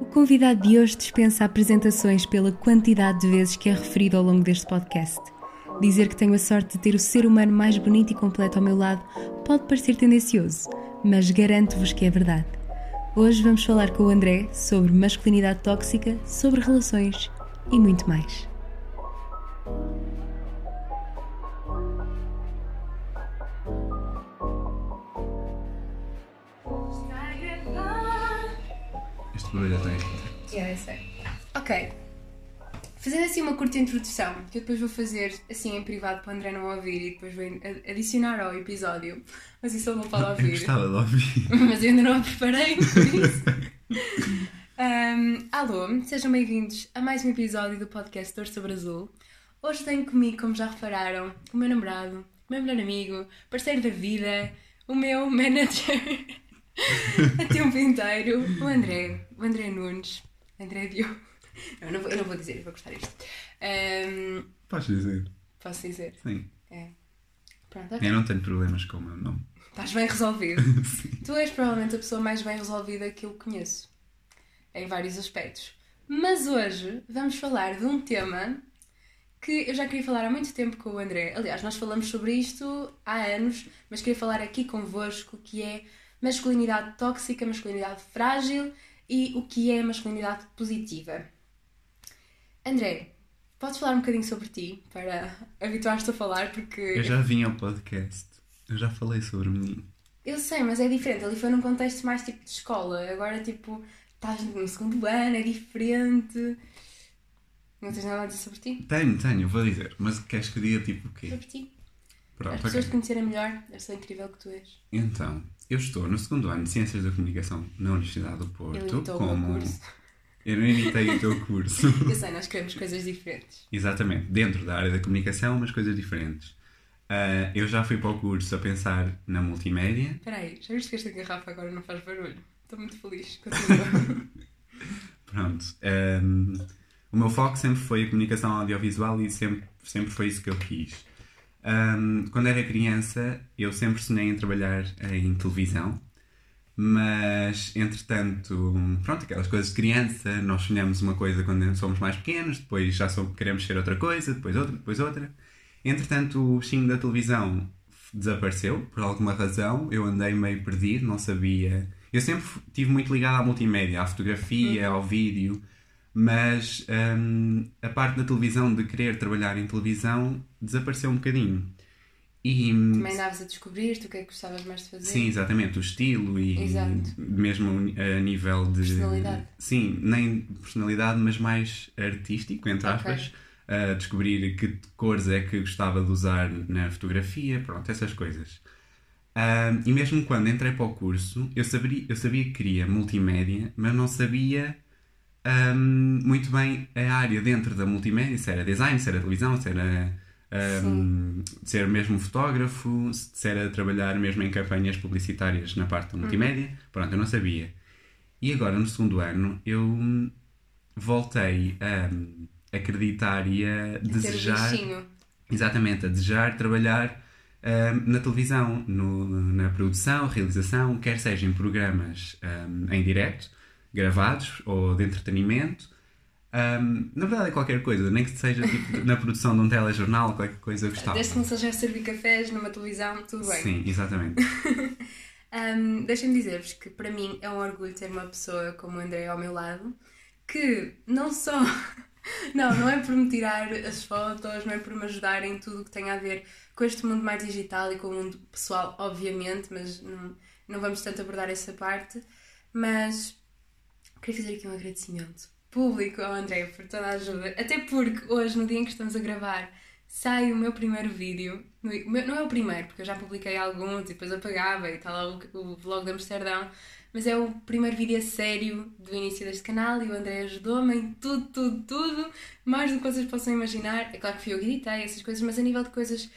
O convidado de hoje dispensa apresentações pela quantidade de vezes que é referido ao longo deste podcast. Dizer que tenho a sorte de ter o ser humano mais bonito e completo ao meu lado pode parecer tendencioso, mas garanto-vos que é verdade. Hoje vamos falar com o André sobre masculinidade tóxica, sobre relações e muito mais. Curta introdução, que eu depois vou fazer assim em privado para o André não ouvir e depois vou adicionar ao episódio, mas isso ele não pode Eu ouvir. gostava de ouvir. mas eu ainda não a preparei por isso. Ahm, alô, sejam bem-vindos a mais um episódio do podcast Dor sobre Azul. Hoje tenho comigo, como já repararam, o meu namorado, o meu melhor amigo, parceiro da vida, o meu manager a tempo inteiro, o André, o André Nunes, André Diogo. Não, eu não vou, eu não vou dizer, eu vou cortar isto. Ahm, Podes dizer? posso dizer? Sim. É. Pronto, ok. Eu não tenho problemas com o meu nome. Estás bem resolvido. tu és provavelmente a pessoa mais bem resolvida que eu conheço. Em vários aspectos. Mas hoje vamos falar de um tema que eu já queria falar há muito tempo com o André. Aliás, nós falamos sobre isto há anos, mas queria falar aqui convosco que é masculinidade tóxica, masculinidade frágil e o que é masculinidade positiva. André, podes falar um bocadinho sobre ti para habituar-te a falar porque Eu já vim ao podcast. Eu já falei sobre mim. Eu sei, mas é diferente. Ali foi num contexto mais tipo de escola. Agora, tipo, estás no segundo ano, é diferente. Não tens nada a dizer sobre ti? Tenho, tenho, vou dizer. Mas queres que diga tipo o quê? Sobre ti. As Pronto, pessoas ok. te conhecerem melhor, eu sou incrível que tu és. Então, eu estou no segundo ano de Ciências da Comunicação na Universidade do Porto. imitou o meu curso. Eu não imitei o teu curso. Eu sei, nós queremos coisas diferentes. Exatamente, dentro da área da comunicação, mas coisas diferentes. Ah, eu já fui para o curso a pensar na multimédia. Espera aí, já viste que esta garrafa agora não faz barulho? Estou muito feliz. Pronto. ehm, o meu foco sempre foi a comunicação audiovisual e sempre, sempre foi isso que eu quis. Ehm, quando era criança, eu sempre sonhei em trabalhar em televisão, mas entretanto, pronto, aquelas coisas de criança, nós sonhamos uma coisa quando somos mais pequenos, depois já somos, queremos ser outra coisa, depois outra, depois outra. Entretanto, o bichinho da televisão desapareceu, por alguma razão, eu andei meio perdido, não sabia. Eu sempre estive muito ligado à multimédia, à fotografia, ao vídeo, mas hum, a parte da televisão, de querer trabalhar em televisão, desapareceu um bocadinho. E, Também andavas a descobrir-te o que é que gostavas mais de fazer. Sim, exatamente, o estilo e Exato. mesmo a nível de. Personalidade. Sim, nem personalidade, mas mais artístico, entre Ok. aspas. A descobrir que cores é que gostava de usar na fotografia, pronto, essas coisas. Ah, e mesmo quando entrei para o curso, eu sabia, eu sabia que queria multimédia, mas não sabia ahm, muito bem a área dentro da multimédia, se era design, se era televisão, se era ahm, ser mesmo fotógrafo, se era trabalhar mesmo em campanhas publicitárias na parte da multimédia. Pronto, eu não sabia. E agora, no segundo ano, eu voltei a acreditar e a A desejar. Exatamente, a desejar trabalhar ahm, na televisão, no- na produção, realização, quer seja em programas ahm, em direto, gravados ou de entretenimento. Ahm, na verdade, é qualquer coisa, nem que seja tipo, na produção de um telejornal, qualquer coisa eu gostava. Desde que não seja a servir cafés numa televisão, tudo bem. Sim, exatamente. Um, Deixem-me dizer-vos que para mim é um orgulho ter uma pessoa como o André ao meu lado que não só. Não, não é por me tirar as fotos, não é por me ajudar em tudo o que tem a ver com este mundo mais digital e com o mundo pessoal, obviamente, mas não, não vamos tanto abordar essa parte. Mas queria fazer aqui um agradecimento público ao André por toda a ajuda, até porque hoje, no dia em que estamos a gravar, sai o meu primeiro vídeo. Não é o primeiro, porque eu já publiquei alguns e depois apagava e está lá o, vlog de Amsterdão. Mas é o primeiro vídeo a sério do início deste canal e o André ajudou-me em tudo, tudo, tudo. Mais do que vocês possam imaginar. É claro que fui eu que editei essas coisas, mas a nível de coisas.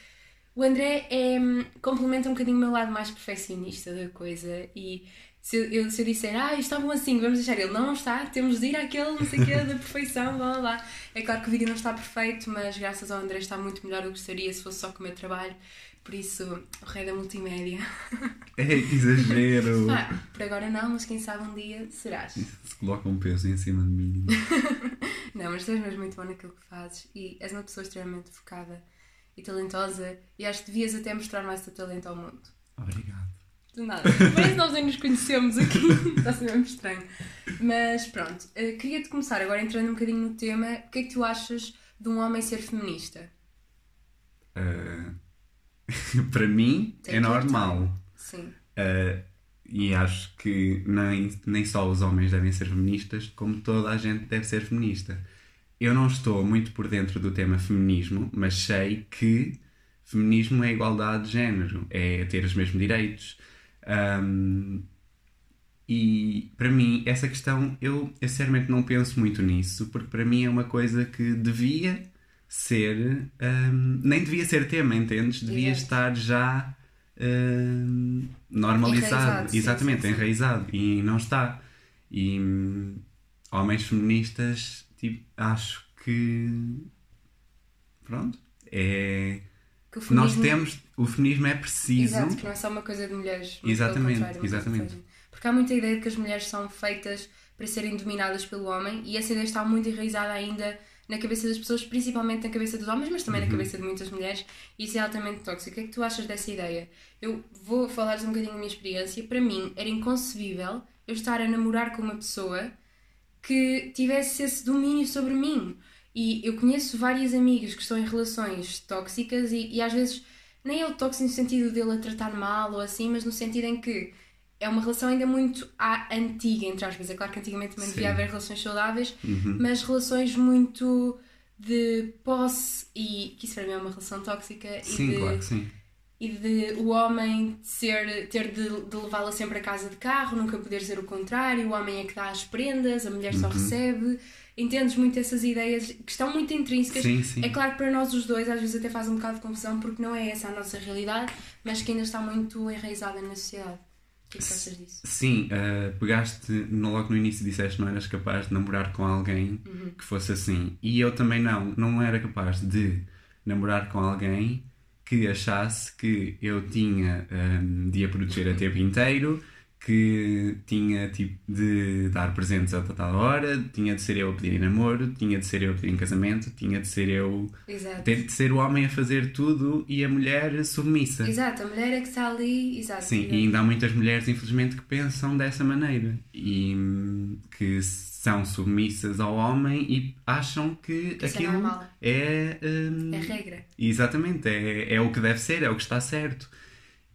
O André é, hum, complementa um bocadinho o meu lado mais perfeccionista da coisa e se eu, se eu disser, ah, bom assim, vamos deixar ele, não, está, temos de ir àquele, não sei o quê, da perfeição, blá blá blá. É claro que o vídeo não está perfeito, mas graças ao André está muito melhor do que gostaria se fosse só com o meu trabalho. Por isso, o rei da multimédia. É, que exagero! Ah, por agora não, mas quem sabe um dia serás. Se coloca um peso em cima de mim. Não, mas tu és mesmo muito bom naquilo que fazes e és uma pessoa extremamente focada e talentosa e acho que devias até mostrar mais o teu talento ao mundo. Obrigado. De nada. Que nós nem nos conhecemos aqui. Está a ser mesmo estranho. Mas pronto, eh, queria-te começar agora entrando um bocadinho no tema. O que é que tu achas de um homem ser feminista? Uh, para mim é normal. Sim. Uh, e acho que nem, nem só os homens devem ser feministas, como toda a gente deve ser feminista. Eu não estou muito por dentro do tema feminismo, mas sei que feminismo é igualdade de género, é ter os mesmos direitos. Um, e para mim, essa questão, eu, eu sinceramente não penso muito nisso, porque para mim é uma coisa que devia ser. um, nem devia ser tema, entendes? Devia Exato. estar já um, normalizado. Enraizado, Exatamente, sim, sim. enraizado. E não está. E homens feministas, tipo, acho que. Pronto. É. Que o Nós feminismo- temos. O feminismo é preciso. Exato, que não é só uma coisa de mulheres. Exatamente, é coisa exatamente. Porque há muita ideia de que as mulheres são feitas para serem dominadas pelo homem e essa ideia está muito enraizada ainda na cabeça das pessoas, principalmente na cabeça dos homens, mas também Uhum. na cabeça de muitas mulheres, e isso é altamente tóxico. O que é que tu achas dessa ideia? Eu vou falar-vos um bocadinho da minha experiência. Para mim, era inconcebível eu estar a namorar com uma pessoa que tivesse esse domínio sobre mim. E eu conheço várias amigas que estão em relações tóxicas e, e às vezes nem é o tóxico no sentido dele a tratar mal ou assim, mas no sentido em que é uma relação ainda muito à antiga, entre aspas. É claro que antigamente também devia haver relações saudáveis, Uhum. mas relações muito de posse e que isso para mim é uma relação tóxica Sim, e de claro que sim. e de o homem ser, ter de, de levá-la sempre a casa de carro, nunca poder dizer o contrário, o homem é que dá as prendas, a mulher Uhum. só recebe. Entendes muito essas ideias que estão muito intrínsecas. Sim, sim. É claro que para nós os dois às vezes até faz um bocado de confusão porque não é essa a nossa realidade, mas que ainda está muito enraizada na sociedade. O que é que achas disso? Sim, uh, pegaste no- logo no início disseste que não eras capaz de namorar com alguém Uhum. que fosse assim. E eu também não, não era capaz de namorar com alguém que achasse que eu tinha um, de a proteger a tempo inteiro, que tinha tipo de dar presentes a tal hora, tinha de ser eu a pedir em namoro, tinha de ser eu a pedir em casamento, tinha de ser eu. Exato. De ser o homem a fazer tudo e a mulher submissa. Exato, a mulher é que está ali, exato. Sim, e ainda há muitas mulheres, infelizmente, que pensam dessa maneira e hum, que são submissas ao homem e acham que, é aquilo normal. é. hum, É regra. Exatamente, é, é o que deve ser, é o que está certo.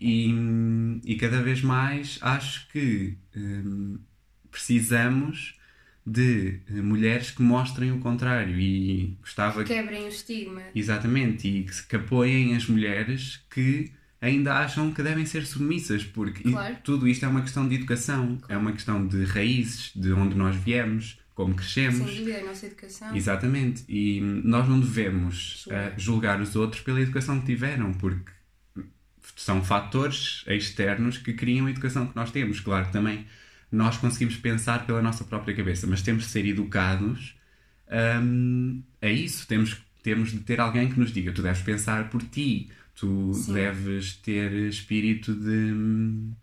E, e cada vez mais acho que hum, precisamos de eh, mulheres que mostrem o contrário e gostava que Quebrem o estigma. Exatamente, e que, que apoiem as mulheres que ainda acham que devem ser submissas, porque Claro. tudo isto é uma questão de educação, é uma questão de raízes, de onde nós viemos, como crescemos. Sem dúvida, a nossa educação. Exatamente, e nós não devemos Julgar. ah, julgar os outros pela educação que tiveram, porque são fatores externos que criam a educação que nós temos. Claro que também nós conseguimos pensar pela nossa própria cabeça, mas temos de ser educados hum, a isso. Temos, temos de ter alguém que nos diga: tu deves pensar por ti, tu Sim. deves ter espírito de. hum,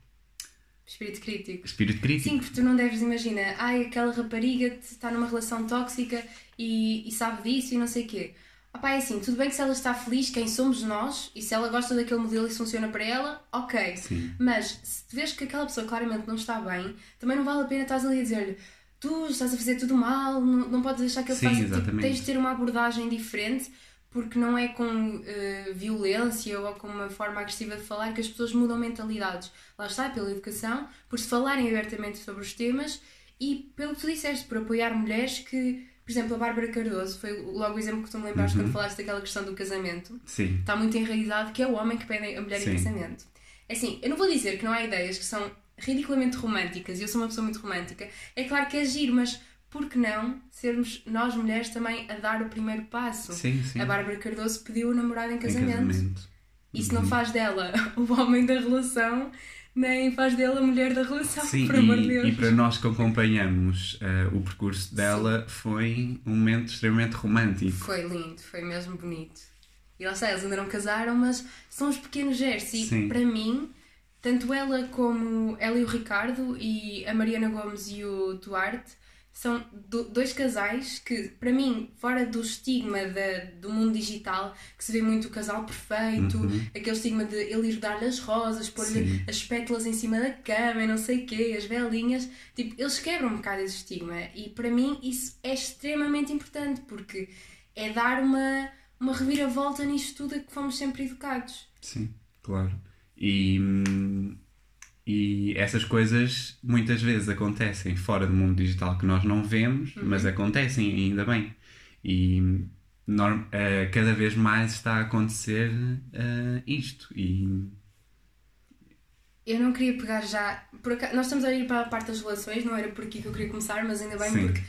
Espírito crítico. espírito crítico. Sim, porque tu não deves imaginar, ai, aquela rapariga está numa relação tóxica e, e sabe disso e não sei o quê. Pá, é assim, tudo bem que se ela está feliz, quem somos nós, e se ela gosta daquele modelo e funciona para ela, ok. Sim. Mas se vês que aquela pessoa claramente não está bem, também não vale a pena estás ali a dizer-lhe tu estás a fazer tudo mal, não, não podes deixar que ele faça. Tipo, tens de ter uma abordagem diferente porque não é com eh, violência ou com uma forma agressiva de falar que as pessoas mudam mentalidades. Lá está, pela educação, por se falarem abertamente sobre os temas e pelo que tu disseste, por apoiar mulheres que, por exemplo, a Bárbara Cardoso foi logo o exemplo que tu me lembraste Uhum. quando falaste daquela questão do casamento Sim. está muito enraizado que é o homem que pede a mulher Sim. em casamento. É assim, eu não vou dizer que não há ideias que são ridiculamente românticas e eu sou uma pessoa muito romântica. É claro que é giro, mas por que não sermos nós mulheres também a dar o primeiro passo? Sim, sim. A Bárbara Cardoso pediu o namorado em Em casamento. casamento. Isso não faz dela o homem da relação, nem faz dela a mulher da relação, Sim, por amor de e, Deus. e para nós que acompanhamos eh, o percurso dela, foi um momento extremamente romântico. Foi lindo, foi mesmo bonito. E lá está, eles ainda não casaram, mas são os pequenos gestos. E Sim. para mim, tanto ela como ela e o Ricardo e a Mariana Gomes e o Duarte são do- dois casais que, para mim, fora do estigma da- do mundo digital, que se vê muito o casal perfeito, aquele estigma de ele ir dar-lhe as rosas, pôr-lhe as pétalas em cima da cama e não sei o quê, as velinhas, tipo, eles quebram um bocado esse estigma. E para mim isso é extremamente importante, porque é dar uma, uma reviravolta nisto tudo a que fomos sempre educados. Sim, claro. E, hum, e essas coisas muitas vezes acontecem fora do mundo digital que nós não vemos, mas acontecem ainda bem. E norm- eh, cada vez mais está a acontecer eh, isto. E Eu não queria pegar já. Por acaso, nós estamos a ir para a parte das relações, não era por aqui que eu queria começar, mas ainda bem Sim. porque,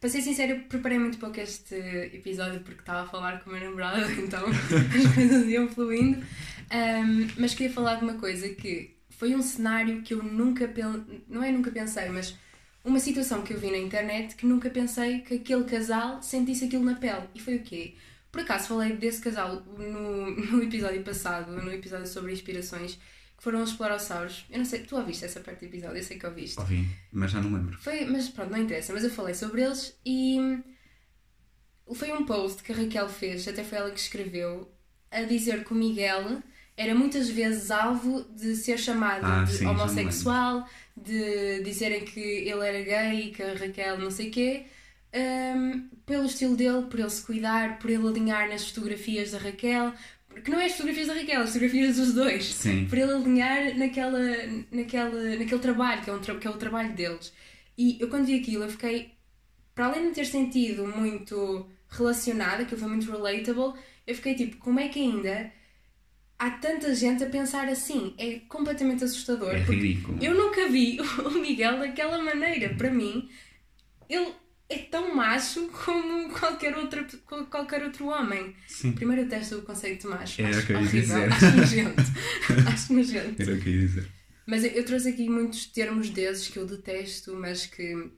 para ser sincera, eu preparei muito pouco este episódio porque estava a falar com o meu namorado, então as coisas iam fluindo. Ahm, mas queria falar de uma coisa que foi um cenário que eu nunca pensei. Não é nunca pensei, mas uma situação que eu vi na internet que nunca pensei que aquele casal sentisse aquilo na pele. E foi o quê? Por acaso falei desse casal no, no episódio passado, no episódio sobre inspirações, que foram os esplorossauros. Eu não sei, tu ouviste essa parte do episódio? Eu sei que ouviste. ouvi, mas já não lembro. Foi, mas pronto, não interessa, mas eu falei sobre eles e foi um post que a Raquel fez, até foi ela que escreveu, a dizer que o Miguel era muitas vezes alvo de ser chamado Ah, de sim, homossexual, de dizerem que ele era gay, que a Raquel não sei quê, hum, pelo estilo dele, por ele se cuidar, por ele alinhar nas fotografias da Raquel, que não é as fotografias da Raquel, as fotografias dos dois. Sim, para ele alinhar naquela, naquela, naquele trabalho, que é, um tra- que é o trabalho deles. E eu quando vi aquilo, eu fiquei, para além de ter sentido muito relacionada, que foi muito relatable, eu fiquei tipo, como é que ainda há tanta gente a pensar assim? É completamente assustador. é ridículo. eu nunca vi o Miguel daquela maneira. Para mim, ele é tão macho como qualquer, outra, qualquer outro homem. Sim, Primeiro eu testo o conceito de macho. Era o acho que eu ia dizer. Acho nojento. acho nojento. era o que eu ia dizer. Mas eu, eu trouxe aqui muitos termos desses que eu detesto, mas que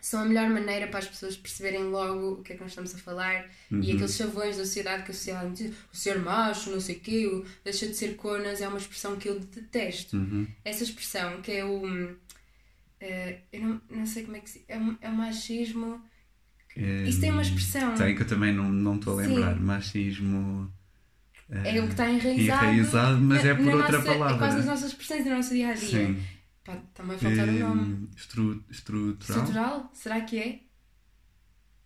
são a melhor maneira para as pessoas perceberem logo o que é que nós estamos a falar Uhum. e aqueles chavões da sociedade que a sociedade diz, o ser macho, não sei o quê, o deixa de ser conas, é uma expressão que eu detesto. Uhum. Essa expressão que é o. eh, eu não, não sei como é que se. É um, é um machismo. É, Isso tem uma expressão. Tem que eu também não não estou a Sim. lembrar. Machismo. eh, É o que está enraizado. enraizado, mas na- é por outra nossa- palavra. É quase nas nossas expressões do nosso dia a dia. Sim. Pá, a faltar o nome. Estru- estrutural. Estrutural? Será que é?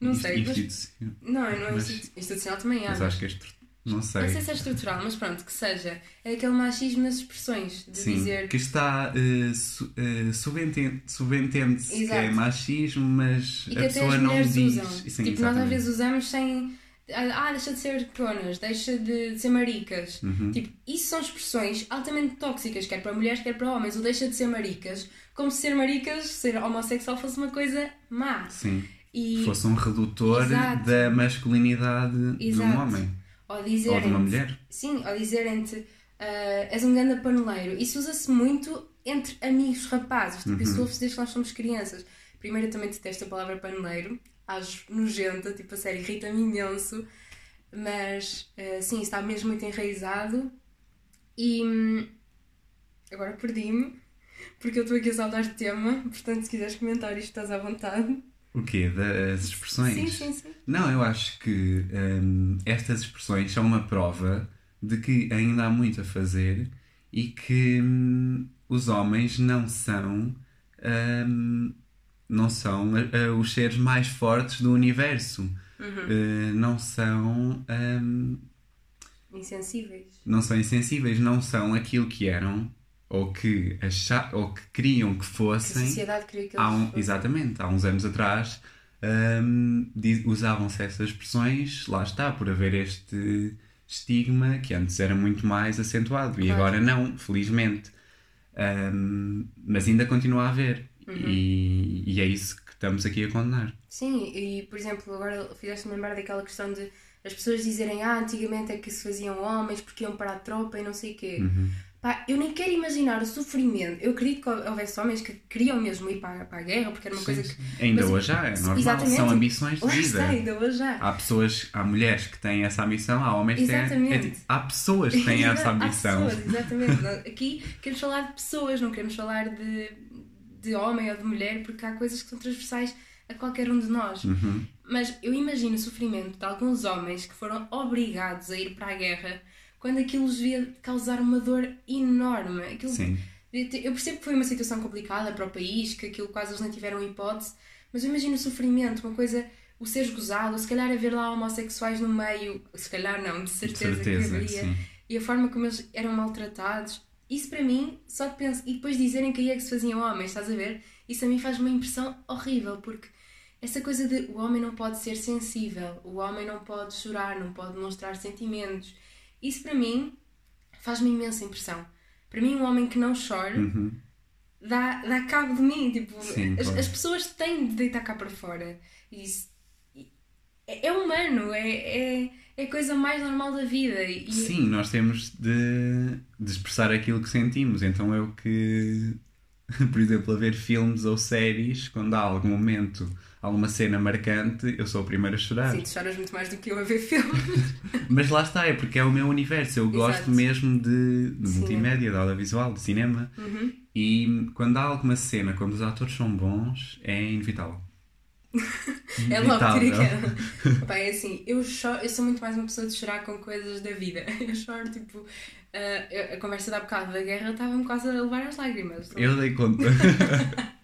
Não Inst- sei. Mas... institucional. Não, não é mas- institu- institucional também há. Mas acho que é estru... Não sei. Não sei se é estrutural, mas pronto, que seja. É aquele machismo nas expressões. De Sim, dizer. que está uh, su uh, subenten- subentende-se que é machismo, mas a pessoa não diz. usam. Sim, tipo, nós às exatamente. vezes usamos sem. Ah, deixa de ser conas, deixa de, de ser maricas. Uhum. Tipo, isso são expressões altamente tóxicas, quer para mulheres, quer para homens. O deixa de ser maricas, como se ser maricas, ser homossexual fosse uma coisa má. Sim. E, Fosse um redutor Exato. da masculinidade de Exato. um homem ou ou de uma mulher. Sim, ou dizerem-te ah, és um ganda paneleiro. Isso usa-se muito entre amigos rapazes. Tipo, isso Uhum. ouve-se desde que nós somos crianças. Primeiro, eu também detesto a palavra paneleiro. Acho nojenta, tipo, a sério, irrita-me imenso. Mas, ah, sim, está mesmo muito enraizado. E hum, agora perdi-me, porque eu estou aqui a saltar de tema. Portanto, se quiseres comentar isto, estás à vontade. O quê? Das expressões? Sim, sim, sim. Não, eu acho que hum, estas expressões são uma prova de que ainda há muito a fazer e que hum, os homens não são hum, não são uh, os seres mais fortes do universo. Uh, não são hum, Insensíveis. não são insensíveis, não são aquilo que eram ou que acha, ou que queriam que Que a fossem sociedade queria que eles um, fossem. exatamente, há uns anos atrás hum, di- usavam-se essas expressões, lá está, por haver este estigma que antes era muito mais acentuado e Claro. agora não, felizmente. Hum, mas ainda continua a haver Uhum. e, e é isso que estamos aqui a condenar. Sim, e por exemplo, agora fizeste-me lembrar daquela questão de as pessoas dizerem ah, antigamente é que se faziam homens porque iam para a tropa e não sei o quê. Pá, eu nem quero imaginar o sofrimento. Eu acredito que houvesse homens que queriam mesmo ir para, para a guerra, porque era uma Sim, coisa sim. que. Ainda mas- hoje já, é normal. Exatamente. São ambições de vida. está, ainda hoje já. Há pessoas, há mulheres que têm essa ambição, há homens que têm. Exatamente. é tipo, há pessoas que têm essa Há ambição. pessoas, exatamente. Aqui queremos falar de pessoas, não queremos falar de, de homem ou de mulher, porque há coisas que são transversais a qualquer um de nós. Uhum. Mas eu imagino o sofrimento de alguns homens que foram obrigados a ir para a guerra quando aquilo lhes devia causar uma dor enorme. Aquilo Sim. Eu percebo que foi uma situação complicada para o país, que aquilo quase eles nem tiveram hipótese, mas eu imagino o sofrimento, uma coisa, o seres gozado, se calhar haver lá homossexuais no meio, se calhar não, de De certeza, certeza, que haveria sim. e a forma como eles eram maltratados. Isso para mim, só de pensar. E depois dizerem que aí é que se faziam homens, estás a ver? Isso a mim faz uma impressão horrível, porque essa coisa de o homem não pode ser sensível, o homem não pode chorar, não pode demonstrar sentimentos. Isso para mim faz-me imensa impressão. Para mim, um homem que não chora Uhum. dá, dá cabo de mim. Tipo, Sim, as, as pessoas têm de deitar cá para fora. E Isso, é, é humano, é, é, é a coisa mais normal da vida. E, Sim, nós temos de, de expressar aquilo que sentimos. Então eu que, por exemplo, a ver filmes ou séries, quando há algum momento, alguma cena marcante, eu sou o primeiro a chorar. Sim, tu choras muito mais do que eu a ver filmes. Mas lá está, é porque é o meu universo. Eu gosto Exato. mesmo de, de multimédia, de audiovisual, de cinema. Uhum. E quando há alguma cena, quando os atores são bons, é inevitável. É logo tiricada. Pá, é assim, eu, choro, eu sou muito mais uma pessoa de chorar com coisas da vida. Eu choro, tipo, eu- a conversa da bocado da guerra estava-me quase a levar às lágrimas. Eu dei conta.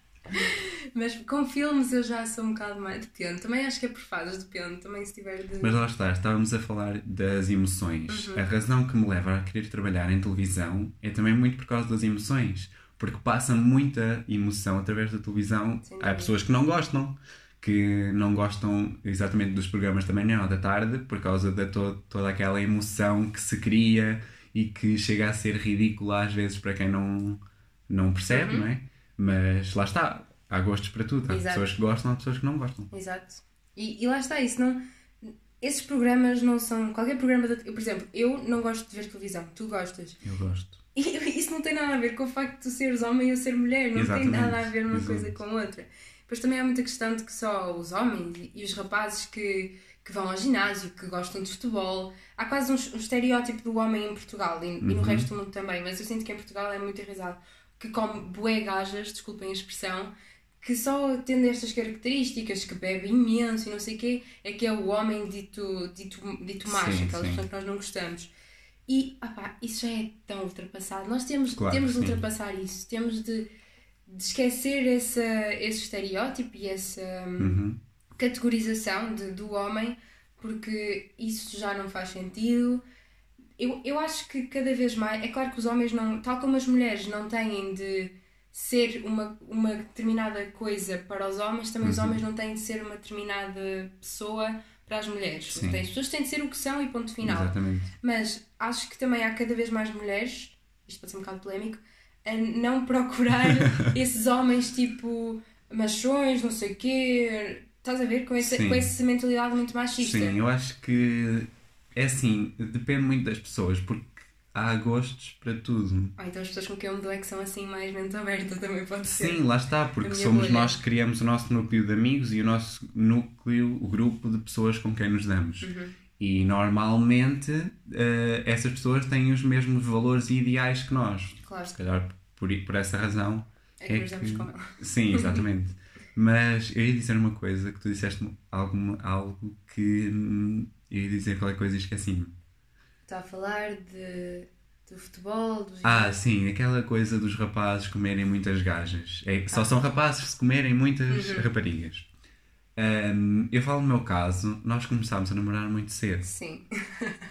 Mas com filmes eu já sou um bocado mais. Depende. Também acho que é por fases, depende. Também se tiver de. Mas lá está, estávamos a falar das emoções. Uhum. A razão que me leva a querer trabalhar em televisão é também muito por causa das emoções. Porque passa muita emoção através da televisão. Sem Há pessoas que não gostam, que não gostam exatamente dos programas da manhã ou da tarde, por causa de to toda aquela emoção que se cria e que chega a ser ridícula às vezes para quem não, não percebe, Uhum. não é? Mas lá está, há gostos para tudo. Há Exato. pessoas que gostam, há pessoas que não gostam. Exato. E, e lá está, isso não. Esses programas não são. Qualquer programa. Da, eu, por exemplo, eu não gosto de ver televisão, tu gostas. Eu gosto. E isso não tem nada a ver com o facto de tu seres homem e eu ser mulher, não Exatamente. tem nada a ver uma Exato. coisa com outra. Depois também há muita questão de que só os homens e- os rapazes que, que vão ao ginásio, que gostam de futebol, há quase um, um estereótipo do homem em Portugal e, e no Uhum. resto do mundo também, mas eu sinto que em Portugal é muito enraizado, que come bué gajas, desculpem a expressão, que só tendo estas características, que bebe imenso e não sei o quê, é que é o homem dito, dito, dito macho, sim. pessoas que nós não gostamos. E opá, isso já é tão ultrapassado. Nós temos, Claro temos de ultrapassar isso, temos de, de esquecer essa, esse estereótipo e essa hum, Uhum. categorização de, do homem, porque isso já não faz sentido. Eu, eu acho que cada vez mais. É claro que os homens não. Tal como as mulheres não têm de ser uma, uma determinada coisa para os homens, também os Uhum. homens não têm de ser uma determinada pessoa para as mulheres. Sim. As pessoas têm de ser o que são e ponto final. Exatamente. Mas acho que também há cada vez mais mulheres, isto pode ser um bocado polémico, a não procurar esses homens tipo machões, não sei o quê. Estás a ver? Com essa, Sim. com essa mentalidade muito machista. Sim, eu acho que é assim, depende muito das pessoas, porque há gostos para tudo. Ou então as pessoas com quem eu me dou é que são assim mais mente aberta também pode ser. Sim, lá está, porque somos bolha. nós que criamos o nosso núcleo de amigos e o nosso núcleo, o grupo de pessoas com quem nos damos. Uhum. E normalmente eh, essas pessoas têm os mesmos valores e ideais que nós. Claro, Se calhar por, por essa razão. é que é nos que- com ela. Sim, exatamente. Mas eu ia dizer uma coisa que tu disseste algo, algo que hum, eu ia dizer qualquer coisa e esqueci-me. Está a falar de, do futebol, dos Ah, sim, aquela coisa dos rapazes comerem muitas gajas. É, Ah. só são rapazes se comerem muitas Uhum. raparigas. Hum, eu falo no meu caso, nós começámos a namorar muito cedo. Sim.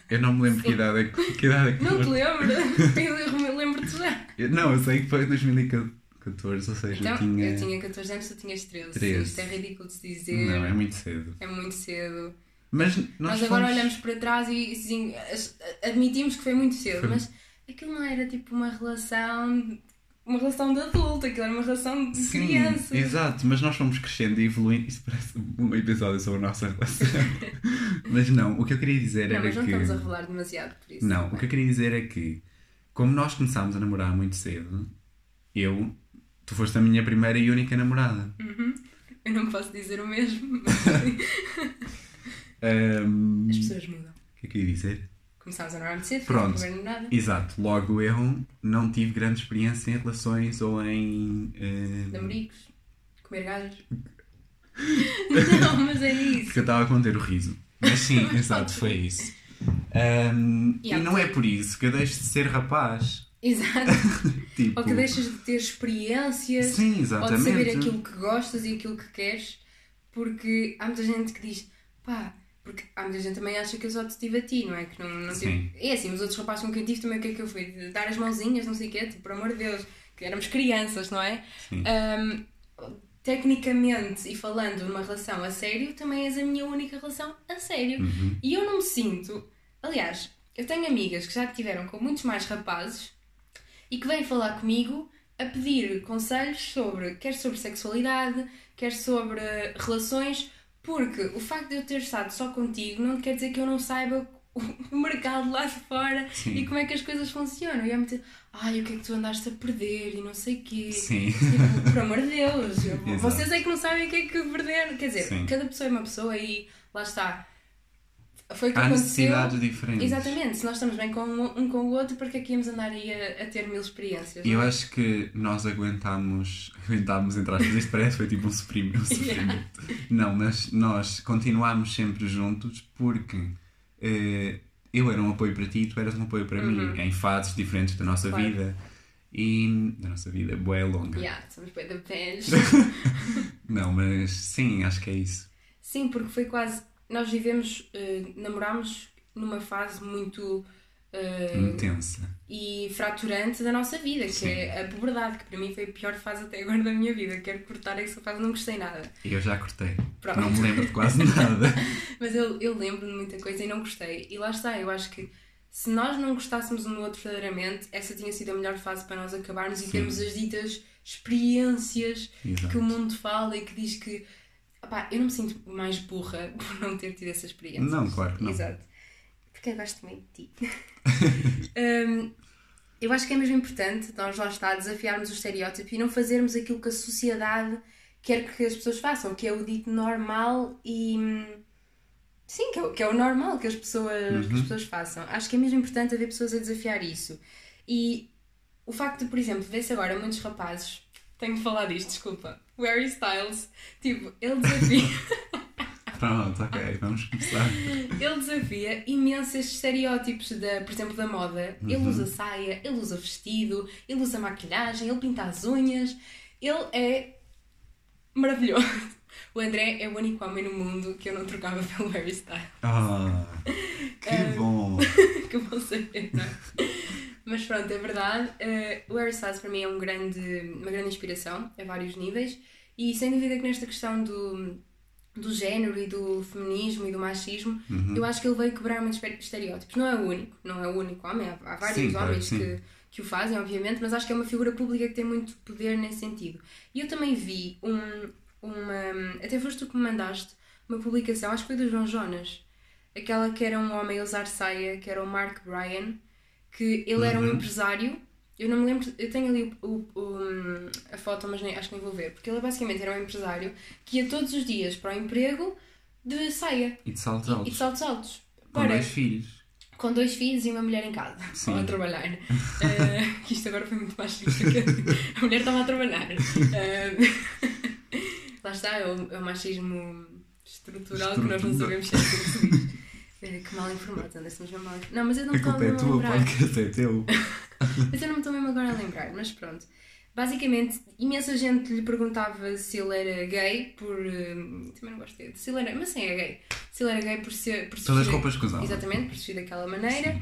Eu não me lembro que idade é que, que, idade é que Não te lembro? eu lembro-te já. Eu- Não, eu sei que foi em 2014, ou seja, Então, eu tinha. eu tinha 14 anos, tu tinhas 13. 13. Isto é ridículo de se dizer. Não, é muito cedo. É muito cedo. Mas nós, Nós, agora fomos- olhamos para trás e sim, as- admitimos que foi muito cedo, Foi- mas aquilo não era tipo uma relação. Uma relação de adulto, aquilo era uma relação de Sim, criança. exato, mas nós fomos crescendo e evoluindo. Isso parece um episódio sobre a nossa relação. mas não, o que eu queria dizer Não, era mas não que. estamos a revelar demasiado por isso. Não, o que eu queria dizer é que como nós começámos a namorar muito cedo, eu, tu foste a minha primeira e única namorada. Uhum. Eu não posso dizer o mesmo, mas Ahm, as pessoas mudam. O que é que eu ia dizer? Começámos a namorar muito cedo, Pronto. a primeira namorada. Exato, logo eu não tive grande experiência em relações ou em. eh, Namoricos, comer gajas. não, mas é isso. Porque eu estava a conter o riso. Mas sim, exato, foi isso. Ahm, E e não é por isso que eu deixo de ser rapaz. Exato. Tipo, Ou que deixas de ter experiências. Sim, Ou de exatamente. saber aquilo que gostas e aquilo que queres. Porque há muita gente que diz, pá, porque há muita gente também acha que eu só te tive a ti, não é? Que não, não tive... É assim, os outros rapazes com quem tive também o que é que eu fui? De Dar as mãozinhas, não sei o quê, tipo, por amor de Deus, que éramos crianças, não é? Ahm, tecnicamente e falando numa relação a sério, também és a minha única relação a sério. Uhum. E eu não me sinto. Aliás, eu tenho amigas que já tiveram com muitos mais rapazes e que vêm falar comigo a pedir conselhos sobre, quer sobre sexualidade, quer sobre relações, porque o facto de eu ter estado só contigo não quer dizer que eu não saiba o mercado lá de fora Sim. e como é que as coisas funcionam. E é muito, ai, o que é que tu andaste a perder e não sei o quê. Sim. Tipo, por amor de Deus, vocês é que não sabem o que é que perderam. Quer dizer, Sim. cada pessoa é uma pessoa e lá está. Foi Há necessidades diferentes. Exatamente, se nós estamos bem com um, um com o outro, para que é que íamos andar aí a, a ter mil experiências? Eu é? acho que nós aguentámos, aguentámos entre aspas, isto parece foi tipo um sofrimento. Um sofrimento. Não, mas nós continuámos sempre juntos porque eh, eu era um apoio para ti e tu eras um apoio para Uhum. mim, em fases diferentes da nossa Claro. vida. E da nossa vida, boa longa. Yeah, somos bem da pés. Não, mas sim, acho que é isso. Sim, porque foi quase. Nós vivemos, eh, namorámos numa fase muito. eh, Intensa. e fraturante da nossa vida, que Sim. é a puberdade, que para mim foi a pior fase até agora da minha vida. Quero cortar essa fase, não gostei nada. E eu já cortei. Pronto. Não me lembro de quase nada. Mas eu, eu lembro de muita coisa e não gostei. E lá está, eu acho que se nós não gostássemos um do outro verdadeiramente, essa tinha sido a melhor fase para nós acabarmos e Sim. termos as ditas experiências Exato. que o mundo fala e que diz que. Opá, eu não me sinto mais burra por não ter tido essa experiência. Não, claro que não. Exato. Porque eu gosto muito de ti. Hum, eu acho que é mesmo importante nós lá está desafiarmos o estereótipo e não fazermos aquilo que a sociedade quer que as pessoas façam, que é o dito normal e. hum, Sim, que é, o- que é o normal que as, pessoas, que as pessoas façam. Acho que é mesmo importante haver pessoas a desafiar isso. E o facto de, por exemplo, ver-se agora muitos rapazes, tenho de falar disto, desculpa, o Harry Styles, tipo, ele desafia. Pronto, ok, vamos começar. Ele desafia imensos estereótipos, da, por exemplo, da moda. Ele Uhum. usa saia, ele usa vestido, ele usa maquilhagem, ele pinta as unhas. Ele é maravilhoso. O André é o único homem no mundo que eu não trocava pelo Harry Styles. Ah, que bom. que vou saber, não é? Mas pronto, é verdade. Eh, o Harry Styles para mim é um grande, uma grande inspiração a vários níveis. E sem dúvida que nesta questão do, do género e do feminismo e do machismo, Uhum. eu acho que ele veio quebrar muitos estereótipos. Não é o único, não é o único homem, há, há vários Sim, homens sim. que, que o fazem, obviamente, mas acho que é uma figura pública que tem muito poder nesse sentido. E eu também vi um, uma. Até foste tu que me mandaste uma publicação, acho que foi do João Jonas, aquela que era um homem a usar saia, que era o Mark Bryan, que ele era um Uhum. empresário. Eu não me lembro, eu tenho ali o, o- o- a foto, mas nem, acho que nem vou ver, porque ele basicamente era um empresário que ia todos os dias para o emprego de saia E de saltos e de altos. saltos altos. Com dois filhos. com dois filhos e uma mulher em casa, Sim. a trabalhar. Eh, que isto agora foi muito machista. que a mulher estava a trabalhar. Eh, lá está, é o, é o machismo estrutural que nós não sabemos se é assim que mal informados, André, somos mesmo mal. Não, mas eu não A me estou culpa é mesmo a tua, o lembrar. podcast é teu. Mas eu não me estou mesmo agora a lembrar, mas pronto. Basicamente, imensa gente lhe perguntava se ele era gay por. eh, Também não gosto de. Se ele era. Mas sim, é gay. Se ele era gay por ser. Por se Todas as vestir- roupas que usava. Exatamente, por se vestir daquela maneira.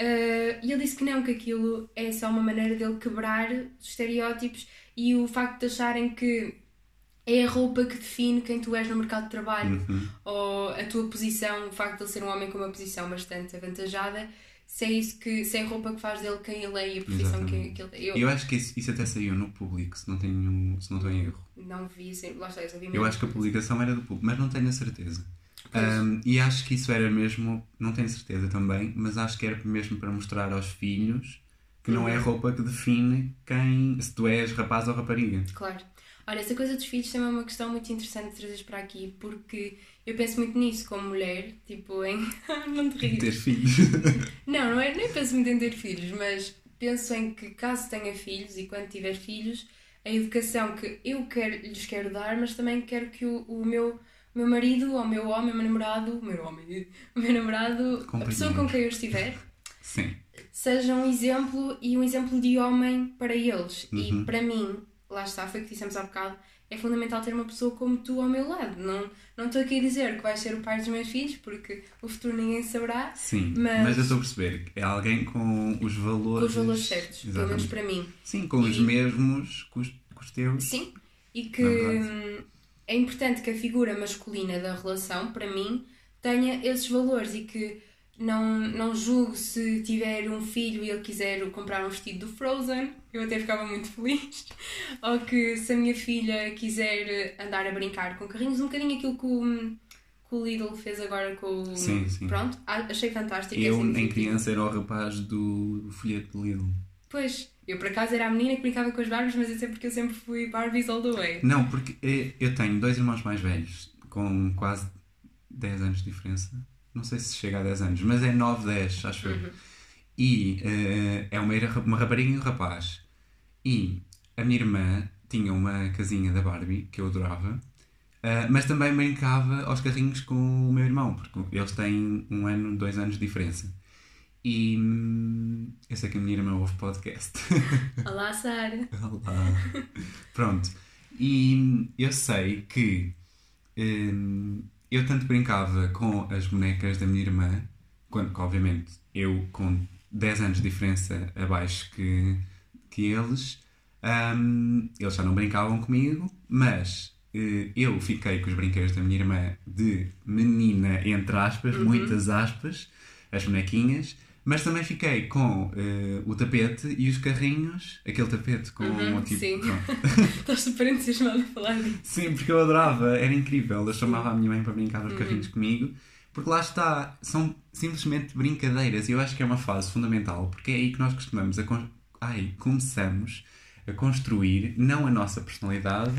Uh, e ele disse que não, que aquilo é só uma maneira dele quebrar os estereótipos e o facto de acharem que é a roupa que define quem tu és no mercado de trabalho Uhum. ou a tua posição, o facto de ele ser um homem com uma posição bastante avantajada, se é isso que se é a roupa que faz dele quem ele é e a profissão que, que ele tem. Eu Eu acho que isso, isso até saiu no público, se não, tenho, se não estou em erro. não vi, assim, lá está, eu só vi Eu acho que a publicação era do público, mas não tenho a certeza. Um, e acho que isso era mesmo, não tenho certeza também, mas acho que era mesmo para mostrar aos filhos que não Uhum. é a roupa que define quem, se tu és rapaz ou rapariga. Claro. Olha, essa coisa dos filhos também é uma questão muito interessante de trazeres para aqui, porque eu penso muito nisso como mulher, tipo em. não te Ter rires. filhos. Não, não é, nem penso muito em ter filhos, mas penso em que caso tenha filhos e quando tiver filhos, a educação que eu quero, lhes quero dar, mas também quero que o, o meu, o meu marido, ou o meu homem, o meu namorado, o meu homem, o meu namorado, a pessoa com quem eu estiver, Sim. seja um exemplo e um exemplo de homem para eles. Uhum. E para mim, lá está, foi o que dissemos há bocado, é fundamental ter uma pessoa como tu ao meu lado. Não, não estou aqui a dizer que vais ser o pai dos meus filhos, porque o futuro ninguém saberá, Sim, Mas- mas... eu estou a perceber que é alguém com os valores. com os valores certos, pelo menos Exatamente. para mim. Sim, com os E- mesmos que os, que os teus. Sim, e que hum, é importante que a figura masculina da relação, para mim, tenha esses valores e que não, não julgo se tiver um filho e ele quiser comprar um vestido do Frozen, eu até ficava muito feliz. Ou que se a minha filha quiser andar a brincar com carrinhos, um bocadinho aquilo que o, que o Lidl fez agora com o. Sim, sim. Pronto, achei fantástico. é Eu, assim, em criança, era o rapaz do folheto de Lidl. Pois, eu por acaso era a menina que brincava com as Barbies, mas é porque eu sempre fui Barbies all the way. Não, porque eh, eu tenho dois irmãos mais velhos, com quase 10 anos de diferença. Não sei se chega a 10 anos, mas é 9, 10, acho eu. E eh, é uma, uma rapariga e um rapaz. E a minha irmã tinha uma casinha da Barbie, que eu adorava, eh, mas também brincava aos carrinhos com o meu irmão, porque eles têm um ano, dois anos de diferença. E hum, eu sei que a minha irmã ouve podcast. Olá, Sara. Olá. Pronto. E eu sei que hum, eu tanto brincava com as bonecas da minha irmã, quando, que, obviamente eu com 10 anos de diferença abaixo que, que eles, hum, eles já não brincavam comigo, mas eh, eu fiquei com os brinquedos da minha irmã de menina, entre aspas, muitas aspas, as bonequinhas. Mas também fiquei com eh, o tapete e os carrinhos, aquele tapete com Uhum, o tipo. sim. Estás super entusiasmado a falar disso. Sim, porque eu adorava, era incrível. Eu chamava a minha mãe para brincar Uhum. aos carrinhos comigo, porque lá está, são simplesmente brincadeiras e eu acho que é uma fase fundamental, porque é aí que nós costumamos, a con- ai, começamos a construir, não a nossa personalidade,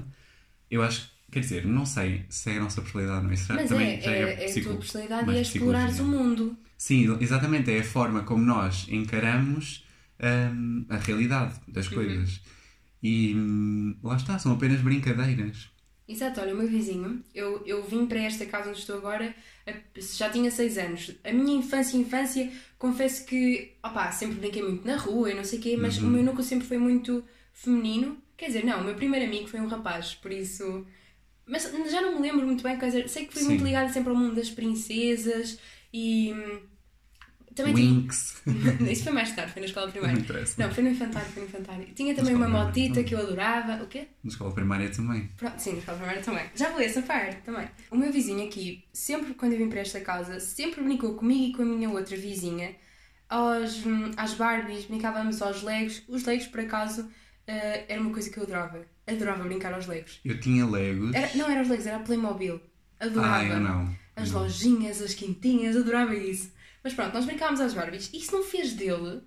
eu acho, quer dizer, não sei se é a nossa personalidade, não é? Será Mas também é, já é, é a psico- tua personalidade e é explorares o mundo. Sim, exatamente, é a forma como nós encaramos hum, a realidade Uhum. das coisas. E hum, lá está, são apenas brincadeiras. Exato, olha, o meu vizinho, eu, eu vim para esta casa onde estou agora, já tinha 6 anos. A minha infância, infância, confesso que, opá, sempre brinquei muito na rua e não sei o quê, mas o meu núcleo sempre foi muito feminino. Quer dizer, não, o meu primeiro amigo foi um rapaz, por isso... Mas já não me lembro muito bem, quer dizer, sei que fui Sim. muito ligada sempre ao mundo das princesas e... Também tinha- Winx. Isso foi mais tarde, foi na escola Não primária. interessa. Não, foi no infantário, foi no infantário. Tinha também uma motita não. que eu adorava. O quê? Na escola primária também. Pronto, sim, na escola primária também. Já vou essa parte também. O meu vizinho aqui, sempre quando eu vim para esta casa, sempre brincou comigo e com a minha outra vizinha. Aos, às Barbies, brincávamos aos Legos. Os Legos, por acaso, eh, era uma coisa que eu adorava. Adorava brincar aos Legos. Eu tinha Legos. Era, não era os Legos, era a Playmobil. Adorava. ah, eu não. As não. lojinhas, as quintinhas, adorava isso. Mas pronto, nós brincávamos às Barbies isso não fez dele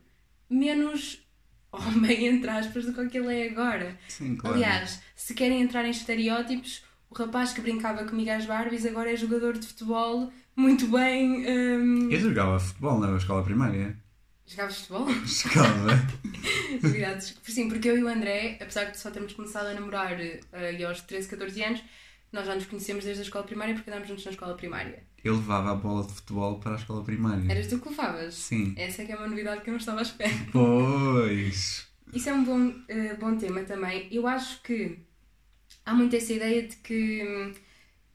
menos homem, entre aspas, do que ele é agora. Sim, claro. Aliás, se querem entrar em estereótipos, o rapaz que brincava comigo às Barbies agora é jogador de futebol, muito bem. hum, Eu jogava futebol na escola primária. Jogava futebol? Jogava. Sim, porque eu e o André, apesar de só termos começado a namorar e aos 13, 14 anos, nós já nos conhecemos desde a escola primária porque andámos juntos na escola primária. eu levava a bola de futebol para a escola primária. Eras tu que levavas? Sim. Essa é que é uma novidade que eu não estava à espera. Pois. Isso é um bom, eh, bom tema também. Eu acho que há muito essa ideia de que hum,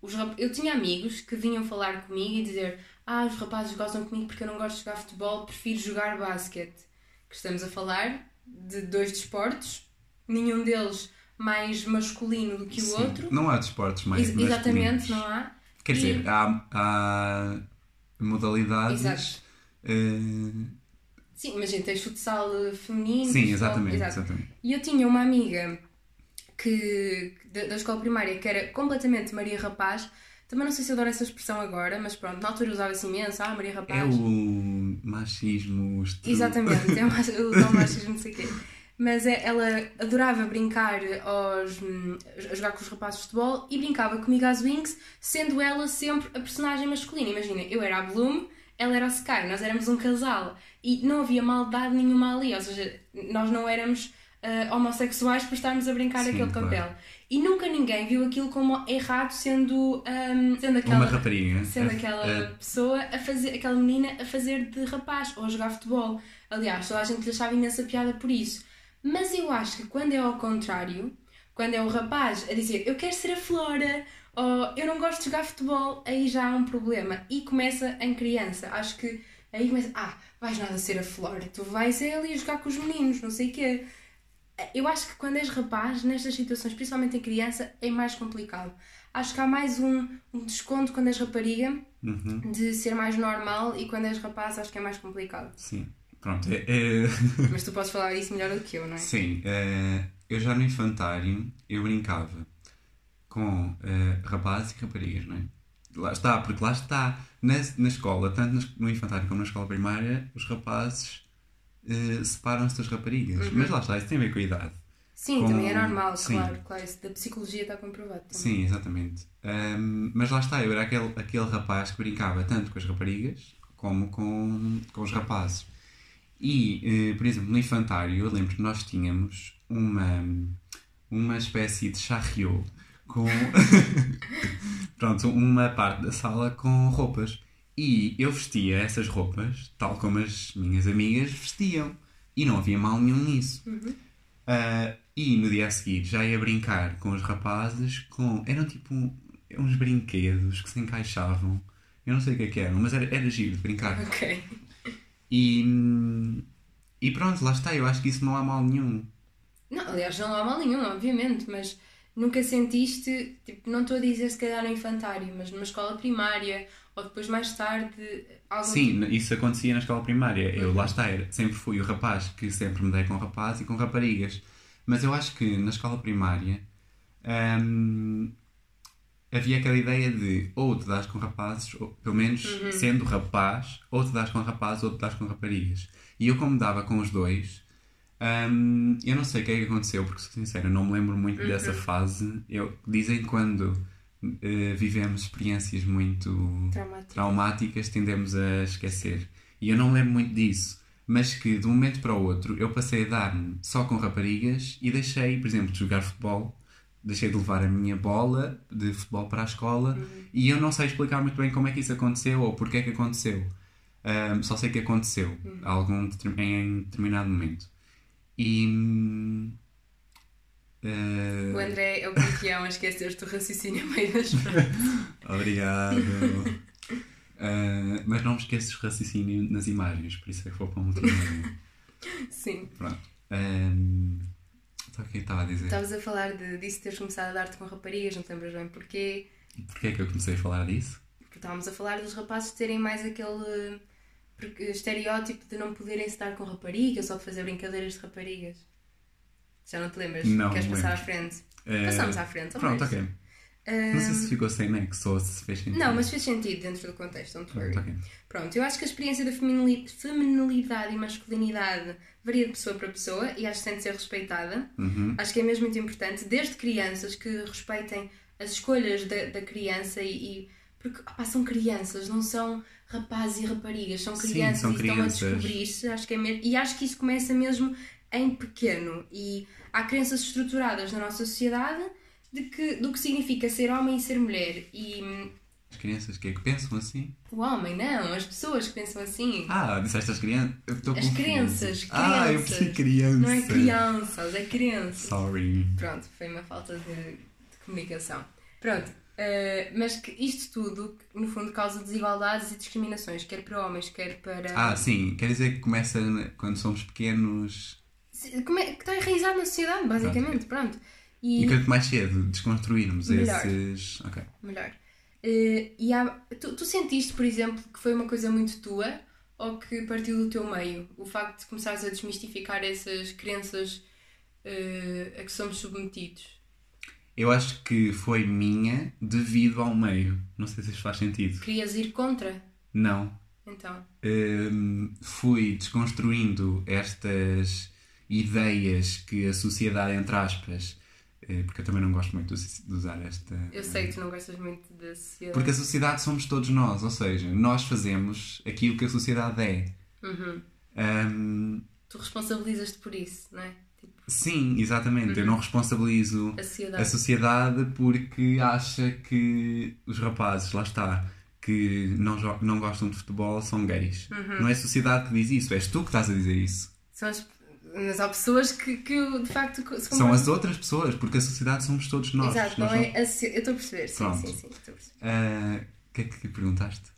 os rap... eu tinha amigos que vinham falar comigo e dizer ah, os rapazes gostam comigo porque eu não gosto de jogar futebol, prefiro jogar basquete. Que estamos a falar de dois desportos, nenhum deles mais masculino do que o Sim. outro. Não há desportos mais Ex- exatamente, masculinos. não há? Quer E- dizer, há, há modalidades. Exato. eh, Sim, imagina, tens futsal eh, feminino. sim, exatamente, exatamente. E eu tinha uma amiga que, da, da escola primária que era completamente Maria Rapaz, Também não sei se eu adoro essa expressão agora, mas pronto, na altura usava assim imenso, ah, Maria Rapaz. É o machismo. estru- Exatamente, é o o machismo, não sei o quê. Mas é- ela adorava brincar aos, a jogar com os rapazes de futebol e brincava comigo às Wings, sendo ela sempre a personagem masculina. Imagina, eu era a Bloom, ela era a Sky, nós éramos um casal e não havia maldade nenhuma ali, ou seja, nós não éramos ah, homossexuais por estarmos a brincar Sim, aquele claro. papel. E nunca ninguém viu aquilo como errado, sendo, hum, sendo aquela Uma rapariga. sendo É- aquela é- pessoa a fazer, aquela menina a fazer de rapaz ou a jogar futebol. Aliás, toda a gente lhe achava imensa piada por isso. Mas eu acho que quando é ao contrário, quando é o rapaz a dizer eu quero ser a Flora ou eu não gosto de jogar futebol, aí já há um problema. E começa em criança. Acho que aí começa, ah, vais nada ser a Flora, tu vais é ali a jogar com os meninos, não sei o quê. Eu acho que quando és rapaz, nestas situações, principalmente em criança, é mais complicado. Acho que há mais um, um desconto quando és rapariga Uhum, de ser mais normal e quando és rapaz acho que é mais complicado. Sim. Pronto. é- é- Mas tu podes falar isso melhor do que eu, não é? Sim. eh, eu já no infantário eu brincava com eh, rapazes e raparigas, não é? Lá está, porque lá está. Na, na escola, tanto no infantário como na escola primária, os rapazes eh, separam-se das raparigas. Mas lá está, isso tem a ver com a idade. Sim, Com- também é normal, sim. claro, claro. Isso da psicologia está comprovado também. Sim, exatamente. Ahm, mas lá está, eu era aquele, aquele rapaz que brincava tanto com as raparigas como com, com os rapazes. E, eh, por exemplo, no infantário, eu lembro que nós tínhamos uma, uma espécie de charriot com. Pronto, uma parte da sala com roupas. E eu vestia essas roupas, tal como as minhas amigas vestiam. E não havia mal nenhum nisso. Ah, e no dia a seguir já ia brincar com os rapazes com. Eram tipo uns brinquedos que se encaixavam. Eu não sei o que é que eram, mas era, era giro de brincar. Ok. E, e pronto, lá está. Eu acho que isso não há mal nenhum. Não, aliás, não há mal nenhum, obviamente, mas nunca sentiste, tipo, não estou a dizer se calhar no infantário, mas numa escola primária ou depois mais tarde, Sim, tipo- isso acontecia na escola primária. Eu lá está, era, sempre fui o rapaz que sempre me dei com rapazes e com raparigas. Mas eu acho que na escola primária hum, havia aquela ideia de ou te dás com rapazes, ou pelo menos sendo rapaz, ou te dás com rapazes ou te dás com raparigas. E eu, como dava com os dois, hum, eu não sei o que é que aconteceu, porque sou sincero, não me lembro muito dessa fase. Eu, dizem quando eh, vivemos experiências muito traumáticas tendemos a esquecer. E eu não lembro muito disso. Mas que de um momento para o outro eu passei a dar-me só com raparigas e deixei, por exemplo, de jogar futebol, deixei de levar a minha bola de futebol para a escola e eu não sei explicar muito bem como é que isso aconteceu ou porque é que aconteceu. Ahm, só sei que aconteceu a algum em determinado momento. E. eh, O André é o campeão a esquecer-te do raciocínio a meio das. Obrigado. Ah, mas não me esqueças de raciocínio nas imagens, por isso é que vou para um outro. Sim. Pronto. Um, o que é que estava a dizer? Estavas a falar de, disso teres começado a dar-te com raparigas, não te lembras bem porquê? Porquê é que eu comecei a falar disso? Porque estávamos a falar dos rapazes terem mais aquele estereótipo de não poderem dar com raparigas ou de fazer brincadeiras de raparigas. Já não te lembras? Não, Queres não passar à lembro. frente? Eh, Passamos à frente. Pronto, ok. Ok. Não sei se ficou sem nexo ou se fez sentido. Não, mas fez sentido dentro do contexto, don't worry. Pronto, ok. Pronto, eu acho que a experiência da feminili- feminilidade e masculinidade varia de pessoa para pessoa e acho que tem de ser respeitada. Uhum. Acho que é mesmo muito importante, desde crianças, que respeitem as escolhas da, da criança e. e- porque opá, são crianças, não são rapazes e raparigas, são Sim, crianças são e estão a crianças. descobrir-se. Acho que é mesmo, e acho que isso começa mesmo em pequeno. E há crenças estruturadas na nossa sociedade de que, do que significa ser homem e ser mulher. E As crianças que é que pensam assim? o homem, não, as pessoas que pensam assim. Ah, disseste as crianças. Eu estou As confuso. crianças, Ah, eu crianças. pensei criança. Não é crianças, é crianças. Sorry. Pronto, foi uma falta de, de comunicação. Pronto, eh, mas que isto tudo, no fundo, causa desigualdades e discriminações, quer para homens, quer para. Ah, sim. Quer dizer que começa quando somos pequenos Se- Como é, que está enraizado na sociedade, basicamente. Pronto. E, e quanto mais cedo desconstruirmos Melhor. esses. Ok. melhor. Eh, e há, tu, tu sentiste, por exemplo, que foi uma coisa muito tua ou que partiu do teu meio? O facto de começares a desmistificar essas crenças eh, a que somos submetidos? eu acho que foi minha devido ao meio. Não sei se isto faz sentido. Querias ir contra? Não. Então. Hum, fui desconstruindo estas ideias que a sociedade, entre aspas, porque eu também não gosto muito de usar esta. Eu sei que tu não gostas muito da sociedade. Porque a sociedade somos todos nós, ou seja, nós fazemos aquilo que a sociedade é. Uhum. Hum, Tu responsabilizas-te por isso, não é? Tipo, sim, exatamente. Eu não responsabilizo a sociedade. a sociedade porque acha que os rapazes, lá está, que não, não gostam de futebol são gays. Uhum. Não é a sociedade que diz isso, és tu que estás a dizer isso. São as... Mas há pessoas que, que de facto se São as outras pessoas, porque a sociedade somos todos nós. Exato, Nós não é a socie- Eu estou a perceber, sim, Pronto. sim, sim. Ah, O que é que perguntaste?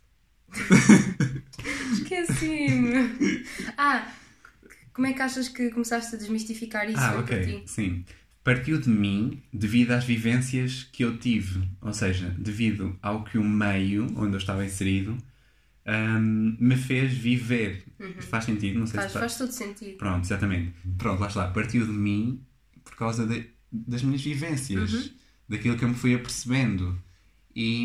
Esqueci-me. Ah, como é que achas que começaste a desmistificar isso ah, ok. Sim. Partiu de mim devido às vivências que eu tive. Ou seja, devido ao que o meio onde eu estava inserido ahm, me fez viver. Faz sentido? Não sei Uhum. Faz, se faz todo sentido. Pronto, exatamente. Pronto, lá está. Partiu de mim por causa de- das minhas vivências, Uhum. daquilo que eu me fui apercebendo. E,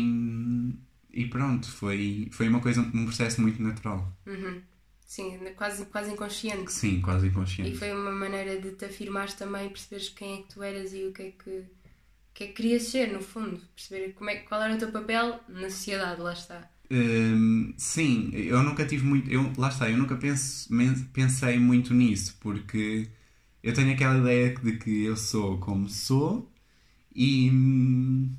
e pronto, foi, foi uma coisa, um processo muito natural. Uhum. Sim, quase, quase inconsciente. Sim, quase E inconsciente. foi uma maneira de te afirmares também, perceberes quem é que tu eras e o que é que, que, é que querias ser, no fundo. Perceber como é, qual era o teu papel na sociedade, lá está. Hum, sim, eu nunca tive muito. Eu, lá está, eu nunca penso, pensei muito nisso, porque eu tenho aquela ideia de que eu sou como sou e. hum,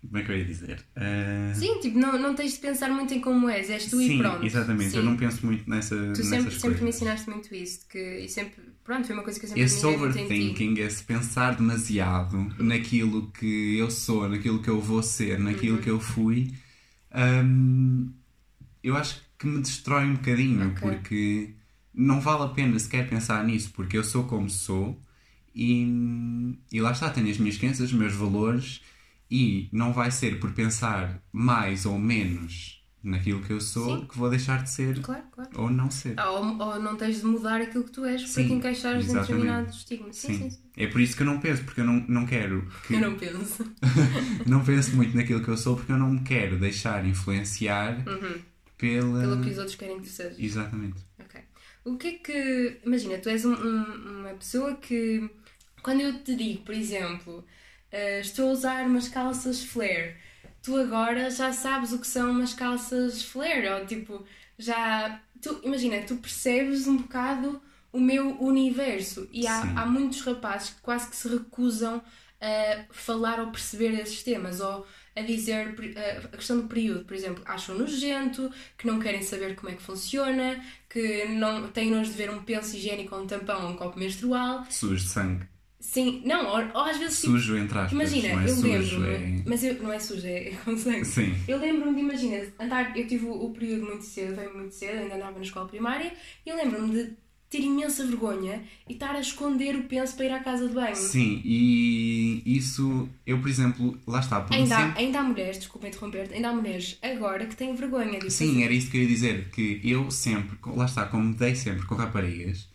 Como é que eu ia dizer? Ah, Sim, tipo, não, não tens de pensar muito em como és, és tu sim, e pronto. exatamente. Eu Sim. não penso muito nessa, Tu nessas sempre, coisas. sempre me ensinaste muito isso, que, e sempre, pronto, foi uma coisa que eu sempre Esse overthinking, esse pensar demasiado naquilo que eu sou, naquilo que eu vou ser, naquilo Uhum. que eu fui, hum, eu acho que me destrói um bocadinho, Ok. porque não vale a pena sequer pensar nisso, porque eu sou como sou e, e lá está, tenho as minhas crenças, os meus valores e não vai ser por pensar mais ou menos naquilo que eu sou Sim. que vou deixar de ser Claro, claro. ou não ser. Ah, Ou, ou não tens de mudar aquilo que tu és para Sim, te encaixares em determinado estigma. Sim, sim. É por isso que eu não penso, porque eu não, não quero que Eu não penso. não penso muito naquilo que eu sou, porque eu não me quero deixar influenciar Uhum. pela. Pelo que os outros querem que tu sejas. Exatamente. Ok. O que é que. Imagina, tu és um- um- uma pessoa que. Quando eu te digo, por exemplo, eh, estou a usar umas calças flare, tu agora já sabes o que são umas calças flare, ou tipo, já. Tu, imagina, tu percebes um bocado o meu universo e há, Sim. há muitos rapazes que quase que se recusam a falar ou perceber esses temas ou a dizer a questão do período, por exemplo, acham nojento, que não querem saber como é que funciona, que não têm nojo de ver um penso higiênico ou um tampão ou um copo menstrual. Sujo de sangue. Sim, não, ou, ou às vezes tipo, Sujo, entre aspas. imagina, é eu sujo, lembro-me, é. mas eu, não é sujo, é com sangue. Sim. Eu lembro-me de, imagina, andar, eu tive o, o período muito cedo, veio muito cedo, ainda andava na escola primária, e eu lembro-me de ter imensa vergonha e estar a esconder o penso para ir à casa de banho. Sim, e isso, eu por exemplo, lá está, porque Ainda, há- sempre. ainda há mulheres, desculpa interromper-te, ainda há mulheres agora que têm vergonha disso. Sim, era isso que eu ia dizer, que eu sempre, lá está, como dei sempre com raparigas,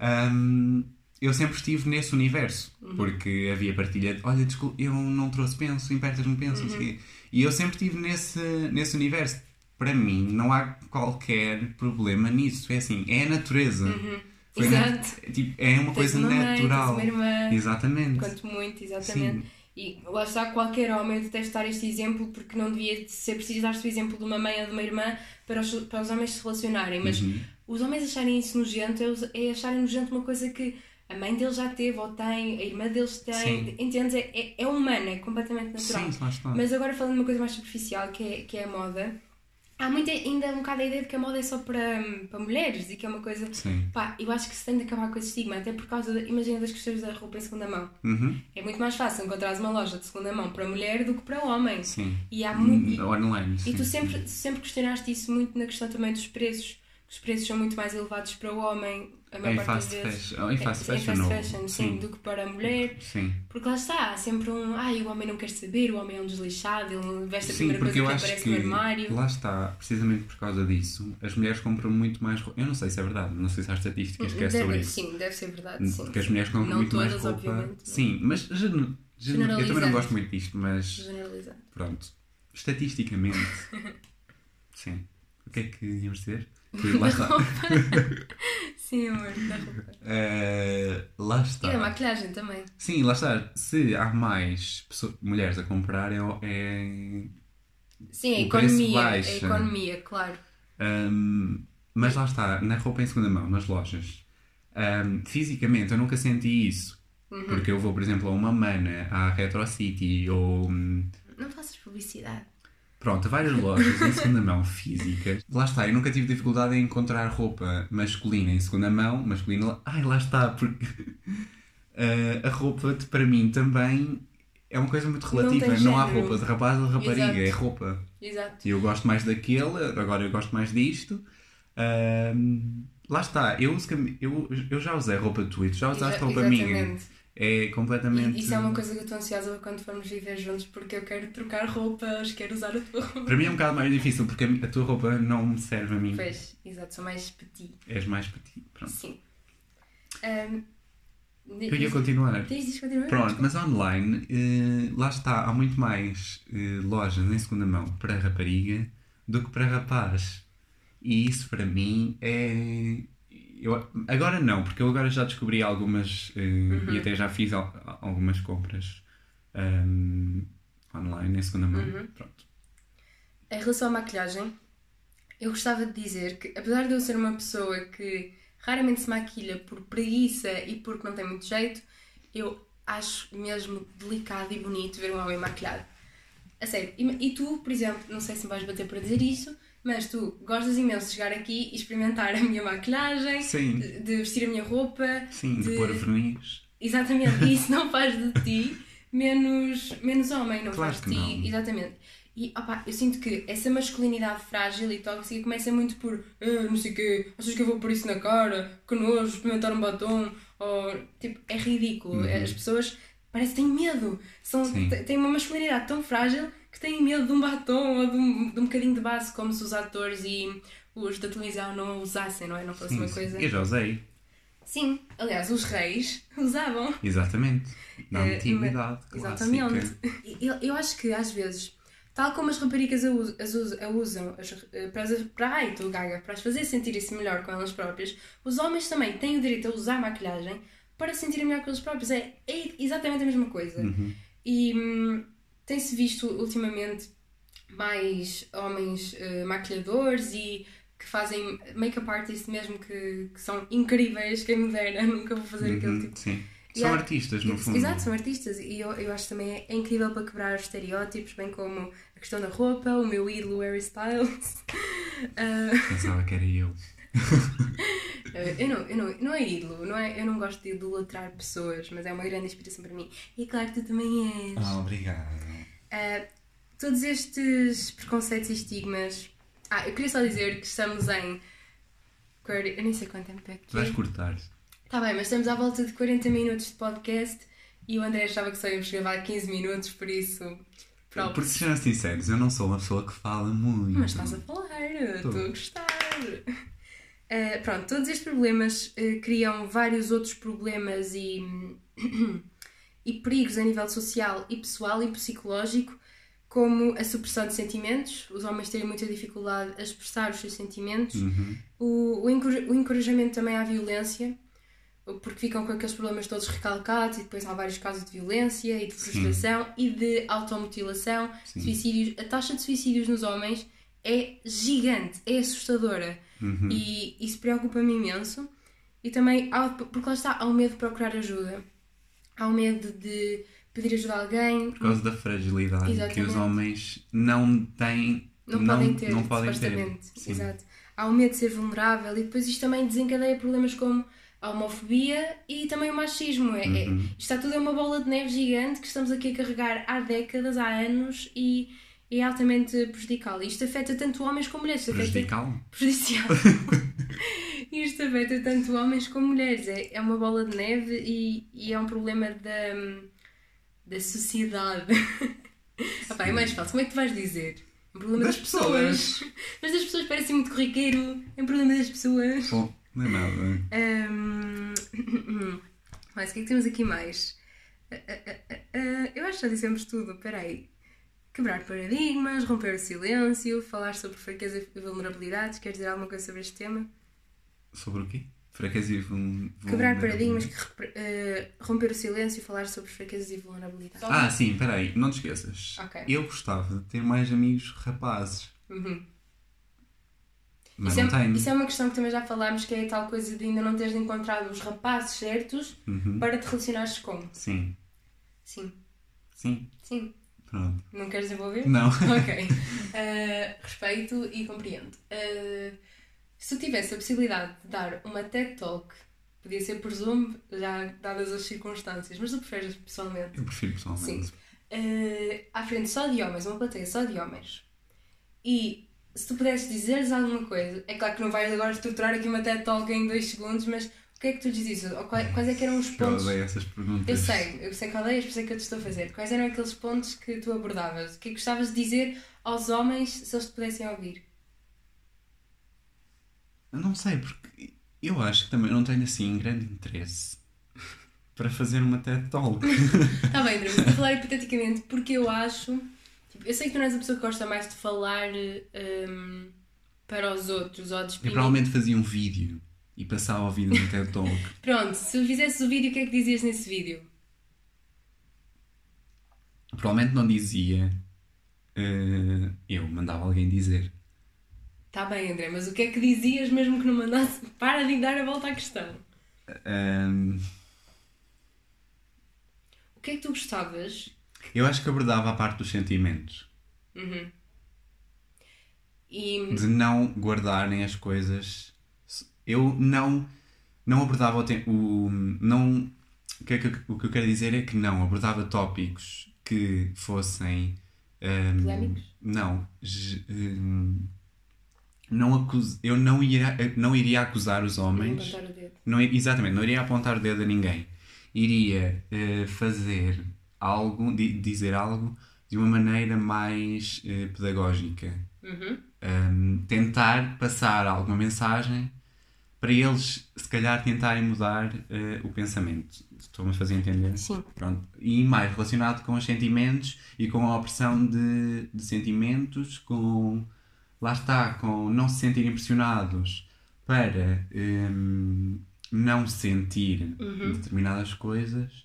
hum, eu sempre estive nesse universo, Uhum. porque havia partilha de, olha, desculpa, eu não trouxe penso, emprestas-me penso, não sei o Uhum. quê. E eu sempre estive nesse, nesse universo. Para mim, não há qualquer problema nisso. É assim, é a natureza. Na- Uhum. Exato. tipo, é uma Tens coisa uma mãe, natural. tens uma irmã. Exatamente. Quanto muito, exatamente. Sim. E lá está qualquer homem, eu detesto dar este exemplo porque não devia ser preciso dar-se o exemplo de uma mãe ou de uma irmã para os, para os homens se relacionarem, mas Uhum. os homens acharem isso nojento é, é acharem nojento uma coisa que a mãe deles já teve ou tem, a irmã deles tem, Sim. entendes? É, é, é humano, é completamente natural. Sim, lá está. Mas agora falando de uma coisa mais superficial, que é, que é a moda, há muito, ainda um bocado a ideia de que a moda é só para, para mulheres e que é uma coisa. Sim. Pá, eu acho que se tem de acabar com esse estigma, até por causa, de, imagina, das questões da roupa em segunda mão. Uhum. É muito mais fácil encontrar uma loja de segunda mão para mulher do que para homem. Sim. E há muito. e- Online. e sim, tu sim. sempre, sempre questionaste isso muito na questão também dos preços. Os preços são muito mais elevados para o homem, Em fast fashion. Em fast É, fashion, em fast fashion, sim, do que para a mulher. Sim. Porque lá está, há sempre um. Ai, o homem não quer saber, o homem é um desleixado, ele veste a Sim, primeira coisa que aparece que no armário. lá está, precisamente por causa disso, as mulheres compram muito mais roupa. Eu não sei se é verdade, não sei se há estatísticas que é sobre isso. sim, deve ser verdade. Sim. Porque as mulheres compram Não muito todas, mais roupa. obviamente. Sim, mas Eu também não gosto muito disto, mas pronto. Estatisticamente. sim. O que é que íamos dizer? Lá está. Sim, amor, da roupa. Eh, lá E está. da maquilhagem também. Sim, lá está. Se há mais pessoas- mulheres a comprar, é, é- Sim, a economia. A economia, claro. Hum, mas lá está, na roupa em segunda mão, nas lojas. Hum, fisicamente, eu nunca senti isso. Uhum. Porque eu vou, por exemplo, a uma mana, à Retro City ou. hum, Não faças publicidade. Pronto, várias lojas em segunda mão físicas. Lá está, eu nunca tive dificuldade em encontrar roupa masculina em segunda mão. Masculina, ai, lá está, porque eh, a roupa para mim também é uma coisa muito Não relativa. tem Não, há roupa de rapaz ou de rapariga, Exato. é roupa. Exato. E eu gosto mais daquele, agora eu gosto mais disto. Ahm, lá está, eu, eu, eu já usei roupa de tu já usaste Exa- roupa minha. É completamente. Isso é uma coisa que eu estou ansiosa quando formos viver juntos, porque eu quero trocar roupas, quero usar a tua roupa. Para mim é um bocado mais difícil porque a, tua roupa não me serve a mim. Pois, exato, sou mais petit. És mais ti. Pronto. Sim. Ahm, Eu ia continuar. Diz, diz, continua. Pronto, mas online, eh, lá está, há muito mais eh, lojas em segunda mão para rapariga do que para rapaz. E isso para mim é. Eu, agora não, porque eu agora já descobri algumas eh, e até já fiz al- algumas compras ehm, online em segunda mão. Pronto. Em relação à maquilhagem, eu gostava de dizer que, apesar de eu ser uma pessoa que raramente se maquilha por preguiça e porque não tem muito jeito, eu acho mesmo delicado e bonito ver um homem maquilhado. A sério. E, e tu, por exemplo, não sei se me vais bater para dizer isso, mas tu gostas imenso de chegar aqui e experimentar a minha maquilhagem, Sim. de, vestir a minha roupa. Sim, de, de- pôr verniz. Exatamente, e isso não faz de ti menos, menos homem, não Claro faz de ti. não. Exatamente. E opa, eu sinto que essa masculinidade frágil e tóxica começa muito por "Ah, não sei o quê, achas que eu vou pôr isso na cara? Que nojo, experimentar um batom? Ou, tipo, é ridículo. As pessoas parece que têm medo. São, Uhum. Têm uma masculinidade tão frágil que têm medo de um batom ou de um, de um bocadinho de base, como se os atores e os da televisão não usassem, não é? Não fosse uma coisa. Eu já usei. Sim, aliás, os reis usavam. Exatamente. Na Eh, antiguidade. Exatamente. Eu, eu acho que às vezes, tal como as raparigas a, us- as us- a usam as- eh, para, as- para, ai, tu, Gaga, para as fazer sentirem-se melhor com elas próprias, os homens também têm o direito a usar maquilhagem para se sentirem melhor com eles próprios. É, é exatamente a mesma coisa. Uhum. E hum, tem-se visto ultimamente mais homens eh, maquilhadores e que fazem make-up artists mesmo que, que são incríveis, quem me dera, nunca vou fazer aquele Uhum, tipo Sim. E São há- artistas, no fundo. Exato, são artistas e eu, eu acho também é incrível para quebrar os estereótipos, bem como a questão da roupa, o meu ídolo Harry Styles. Ah, Pensava que era eu. Eu, não, eu não, não é ídolo, não é, eu não gosto de idolatrar pessoas, mas é uma grande inspiração para mim. E claro que tu também és. Ah, obrigado. Ah, todos estes preconceitos e estigmas. Ah, eu queria só dizer que estamos em. 40 Eu nem sei quanto tempo é que Tu vais é. cortar. Tá bem, mas estamos à volta de 40 minutos de podcast e o André achava que só íamos gravar 15 minutos, por isso. Pronto. Porque sejam sinceros, eu não sou uma pessoa que fala muito. Mas estás a falar, estou a gostar. Eh, pronto, todos estes problemas eh, criam vários outros problemas e, e perigos a nível social e pessoal e psicológico, como a supressão de sentimentos, os homens terem muita dificuldade a expressar os seus sentimentos, Uhum. o, o, o encorajamento também à violência, porque ficam com aqueles problemas todos recalcados e depois há vários casos de violência e de frustração e de automutilação, Sim. suicídios. A taxa de suicídios nos homens é gigante, é assustadora Uhum. e isso preocupa-me imenso. E também, há- porque lá está, há um medo de procurar ajuda, há um medo de pedir ajuda a alguém, Por causa da fragilidade que Exatamente. os homens não têm. não, podem ter, não podem ter. Sim. Exato. Há o medo de ser vulnerável e depois isto também desencadeia problemas como a homofobia e também o machismo. É, é- Uhum. isto está tudo é uma bola de neve gigante que estamos aqui a carregar há décadas, há anos e é altamente prejudicial. Isto afeta tanto homens como mulheres. Prejudicial? prejudicial. Isto afeta tanto homens como mulheres. É, é uma bola de neve e, e é um problema da, da sociedade. Pá, é mais fácil. Como é que tu vais dizer? É um problema das, Das pessoas. pessoas. Mas das pessoas parece muito corriqueiro. É um problema das pessoas. Bom, não é nada. Ahm, Mas o que é que temos aqui mais? Ah, ah, Uh, eu acho que já dissemos tudo. Espera aí. Quebrar paradigmas, romper o silêncio, falar sobre fraqueza e vulnerabilidades. Queres dizer alguma coisa sobre este tema? Sobre o quê? Fraqueza e vul- Quebrar paradigmas, uh, romper o silêncio e falar sobre fraquezas e vulnerabilidades. Ah, sim, peraí, não te esqueças. Ok. Eu gostava de ter mais amigos rapazes. Uhum. Mas Isso, não é, tenho. isso é uma questão que também já falámos, que é a tal coisa de ainda não teres encontrado os rapazes certos Uhum. para te relacionares com. Sim, Sim, sim, sim. Pronto. Não queres desenvolver? Não. Ok. Uh, respeito e compreendo. Uh, se eu tivesse a possibilidade de dar uma TED Talk, podia ser por Zoom, já dadas as circunstâncias, mas tu preferes pessoalmente? Eu prefiro pessoalmente. Sim. Uh, à frente só de homens, uma plateia só de homens. E se tu pudesses dizer-lhes alguma coisa, é claro que não vais agora estruturar aqui uma TED Talk em dois segundos, mas o que é que tu dizias? Ou quais, é que eram os Eu pontos? odeio essas perguntas. Eu sei, eu sei que odeias, por isso é que eu te estou a fazer. Quais eram aqueles pontos que tu abordavas? O que é que gostavas de dizer aos homens se eles te pudessem ouvir? Eu não sei, porque eu acho que também não tenho assim grande interesse para fazer uma TED Talk. Está Tá bem, André, mas falar hipoteticamente porque eu acho. Tipo, eu sei que tu não és a pessoa que gosta mais de falar hum, para os outros ou de Eu provavelmente fazia um vídeo e passava o vídeo no TED Talk. Pronto, se eu fizesse o vídeo, o que é que dizias nesse vídeo? Provavelmente não dizia. eh, eu mandava alguém dizer. Está bem, André, mas o que é que dizias mesmo que não mandasse? Para de dar a volta à questão. Ahm, O que é que tu gostavas? eu acho que abordava a parte dos sentimentos. Uhum. E. De não guardarem as coisas. Eu não. Não abordava o tempo. O, não, o, que é que, eu- o que eu quero dizer é que não abordava tópicos que fossem. ahm, Polémicos? Não. ahm, não acus, eu não iria, não iria acusar os homens. Levantar o dedo. Não, exatamente, não iria apontar o dedo a ninguém. Iria eh, fazer algo, di- dizer algo de uma maneira mais eh, pedagógica. Uhum. Um, tentar passar alguma mensagem para eles, se calhar, tentarem mudar eh, o pensamento. Estou-me a fazer entender? Sim. Pronto. E mais relacionado com os sentimentos e com a opressão de, de sentimentos, com. Lá está, com não se sentirem pressionados para hum, não sentir Uhum. determinadas coisas.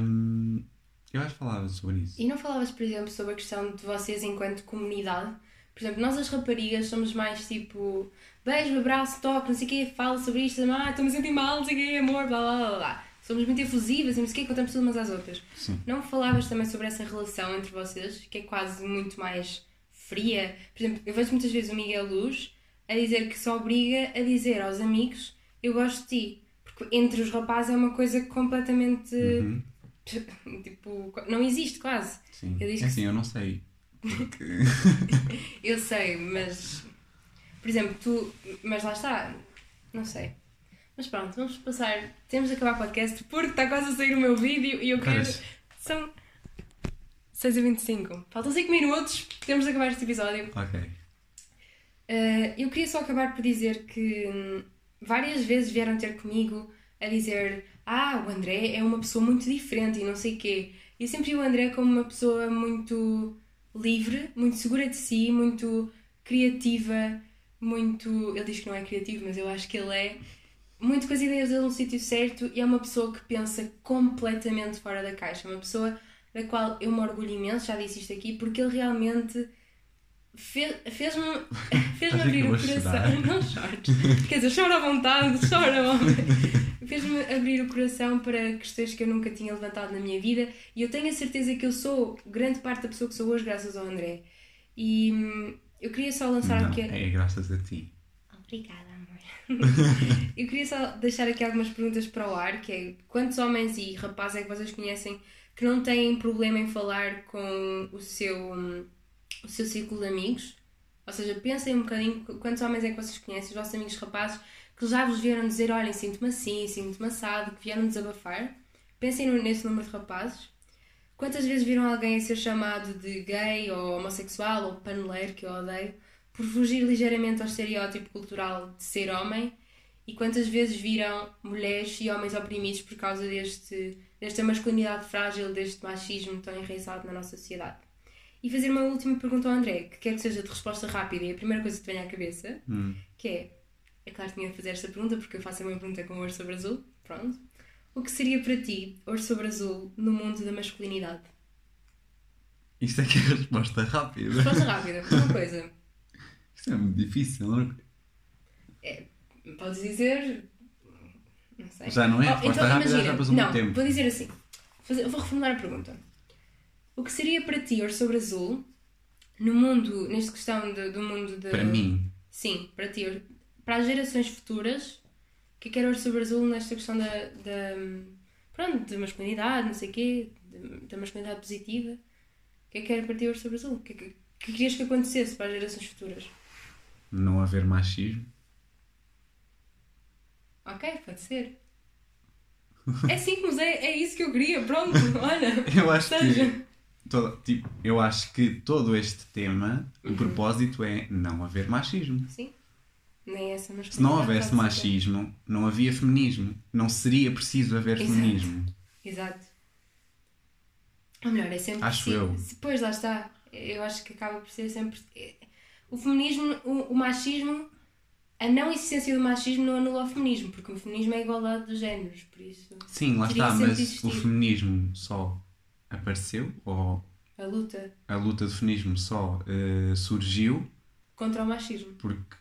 Hum, eu acho que falava sobre isso. E não falavas, por exemplo, sobre a questão de vocês enquanto comunidade? Por exemplo, nós as raparigas somos mais tipo beijo, abraço, toque, não sei o quê, fala sobre isto, ah, estou-me a sentir mal, não sei o quê, amor, blá blá blá blá. Somos muito efusivas e não sei o quê, contamos tudo umas às outras. Sim. Não falavas também sobre essa relação entre vocês, que é quase muito mais fria? Por exemplo, eu vejo muitas vezes o Miguel Luz a dizer que se obriga a dizer aos amigos eu gosto de ti. Porque entre os rapazes é uma coisa completamente. Uhum. Tipo, não existe quase. Sim. Eu disse É que- assim, eu não sei. Porque... Eu sei, mas. Por exemplo, tu. Mas lá está. Não sei. Mas pronto, vamos passar. Temos de acabar o podcast porque está quase a sair o meu vídeo e eu quero. Caras. São. 6h25. Faltam 5 minutos. Temos de acabar este episódio. ok. Uh, eu queria só acabar por dizer que hum, várias vezes vieram ter comigo a dizer ah, o André é uma pessoa muito diferente e não sei quê. Eu sempre vi o André como uma pessoa muito livre, muito segura de si, muito criativa, muito... Ele diz que não é criativo, mas eu acho que ele é. Muito com as ideias dele no sítio certo e é uma pessoa que pensa completamente fora da caixa. Uma pessoa da qual eu me orgulho imenso, já disse isto aqui, porque ele realmente Fe- Fez-me fez que abrir o coração. chorar. Não chores. Quer dizer, chora à vontade, chora, homem. Fez-me abrir o coração para questões que eu nunca tinha levantado na minha vida e eu tenho a certeza que eu sou grande parte da pessoa que sou hoje, graças ao André. E hum, eu queria só lançar Não, aqui. é graças a ti. Obrigada, amor. eu queria só deixar aqui algumas perguntas para o ar, que é quantos homens e rapazes é que vocês conhecem que não têm problema em falar com o seu, hum, o seu círculo de amigos? Ou seja, pensem um bocadinho qu- quantos homens é que vocês conhecem, os vossos amigos rapazes, que já vos vieram dizer, olhem, sinto-me assim, sinto-me assado, que vieram desabafar. Pensem nesse número de rapazes. Quantas vezes viram alguém a ser chamado de gay ou homossexual ou paneleiro, que eu odeio, por fugir ligeiramente ao estereótipo cultural de ser homem? E quantas vezes viram mulheres e homens oprimidos por causa deste desta masculinidade frágil, deste machismo tão enraizado na nossa sociedade. E fazer uma última pergunta ao André, que quer que seja de resposta rápida e a primeira coisa que te venha à cabeça, Hum. que é, é claro que tinha de fazer esta pergunta porque eu faço a minha pergunta com ouro sobre azul, pronto. O que seria para ti ouro sobre azul no mundo da masculinidade? Isto é que é a resposta rápida. Resposta rápida, uma coisa. Isto é muito difícil, não é? Podes dizer. Não sei. Já não é? Oh, Resposta rápida, já passou não, muito tempo. Vou dizer assim. Vou reformular a pergunta. O que seria para ti ouro sobre azul no mundo, nesta questão de- do mundo de. Para mim, Sim, para ti. Para as gerações futuras, que é que era ouro sobre azul nesta questão da. da pronto, da masculinidade, não sei o quê, da- da masculinidade positiva? O que é que era para ti ouro sobre azul? O que é que, o que querias que acontecesse para as gerações futuras? não haver machismo. Ok, pode ser. É simples, é, é isso que eu queria, pronto, olha. Eu acho Seja. que. todo- tipo, eu acho que todo este tema, Uhum. o propósito é não haver machismo. Sim. Nem essa. Se não houvesse machismo, não havia feminismo. Não seria preciso haver Exato. feminismo. Exato. Ou melhor, é sempre. Acho eu. Pois lá está. Eu acho que acaba por ser sempre. O feminismo, o, o machismo, a não existência do machismo não anula o feminismo, porque o feminismo é a igualdade dos géneros, por isso. Sim, lá está, mas existido. o feminismo só apareceu, ou A luta a luta do feminismo só eh, surgiu contra o machismo. porque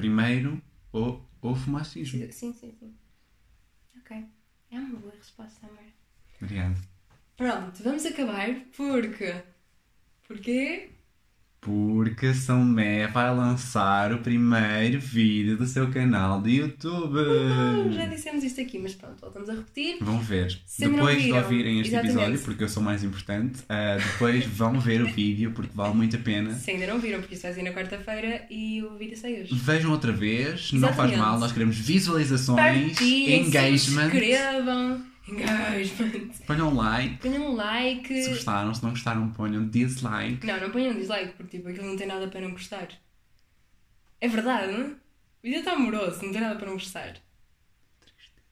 primeiro hou- houve machismo. Sim, sim, sim. Ok. É uma boa resposta, amor. Obrigado. Pronto, vamos acabar porque. Porquê? Porque São Mé vai lançar o primeiro vídeo do seu canal de YouTube. Ah, já dissemos isto aqui, mas pronto, voltamos a repetir. Vão ver. Se depois de ouvirem este exatamente. episódio, porque eu sou mais importante, ah, depois vão ver o vídeo porque vale muito a pena. Se ainda não viram, porque isto vai sair na quarta-feira e o vídeo sai hoje. Vejam outra vez, não faz Exatamente. mal, nós queremos visualizações, Partilhem, engagement. subscrevam. Engagement. Ponham like. Ponham um like. Se gostaram, se não gostaram, ponham dislike. Não, não ponham dislike, porque tipo, aquilo não tem nada para não gostar. É verdade, não? O vídeo está amoroso, não tem nada para não gostar.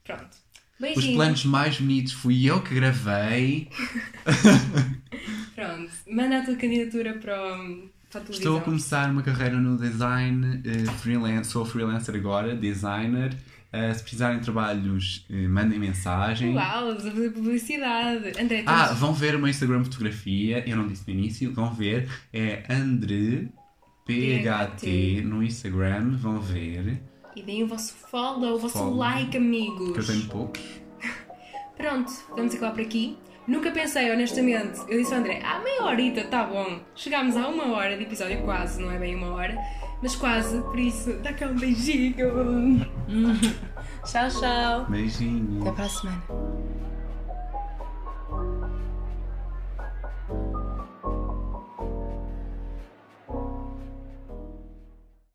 Pronto. Os Beijinhos. planos mais bonitos fui eu que gravei. Pronto. Manda a tua candidatura para, o-. Estou a começar uma carreira no design, eh, freelance, sou freelancer agora, designer. Eh, se precisarem de trabalhos, eh, mandem mensagem. Uau, estás a fazer publicidade. André, tens... Ah, vão ver o meu Instagram fotografia, eu não disse no início, vão ver, é Andre PHT no Instagram, vão ver, E deem o vosso follow, o vosso Follow. like, amigos. que eu tenho poucos. Pronto, vamos acabar por aqui. Nunca pensei, honestamente, eu disse ao André, ah, meia horita, tá bom. Chegámos a uma hora de episódio, quase, não é bem uma hora, mas quase, por isso, dá cá um beijinho. tchau, tchau. Beijinho. Até para a semana.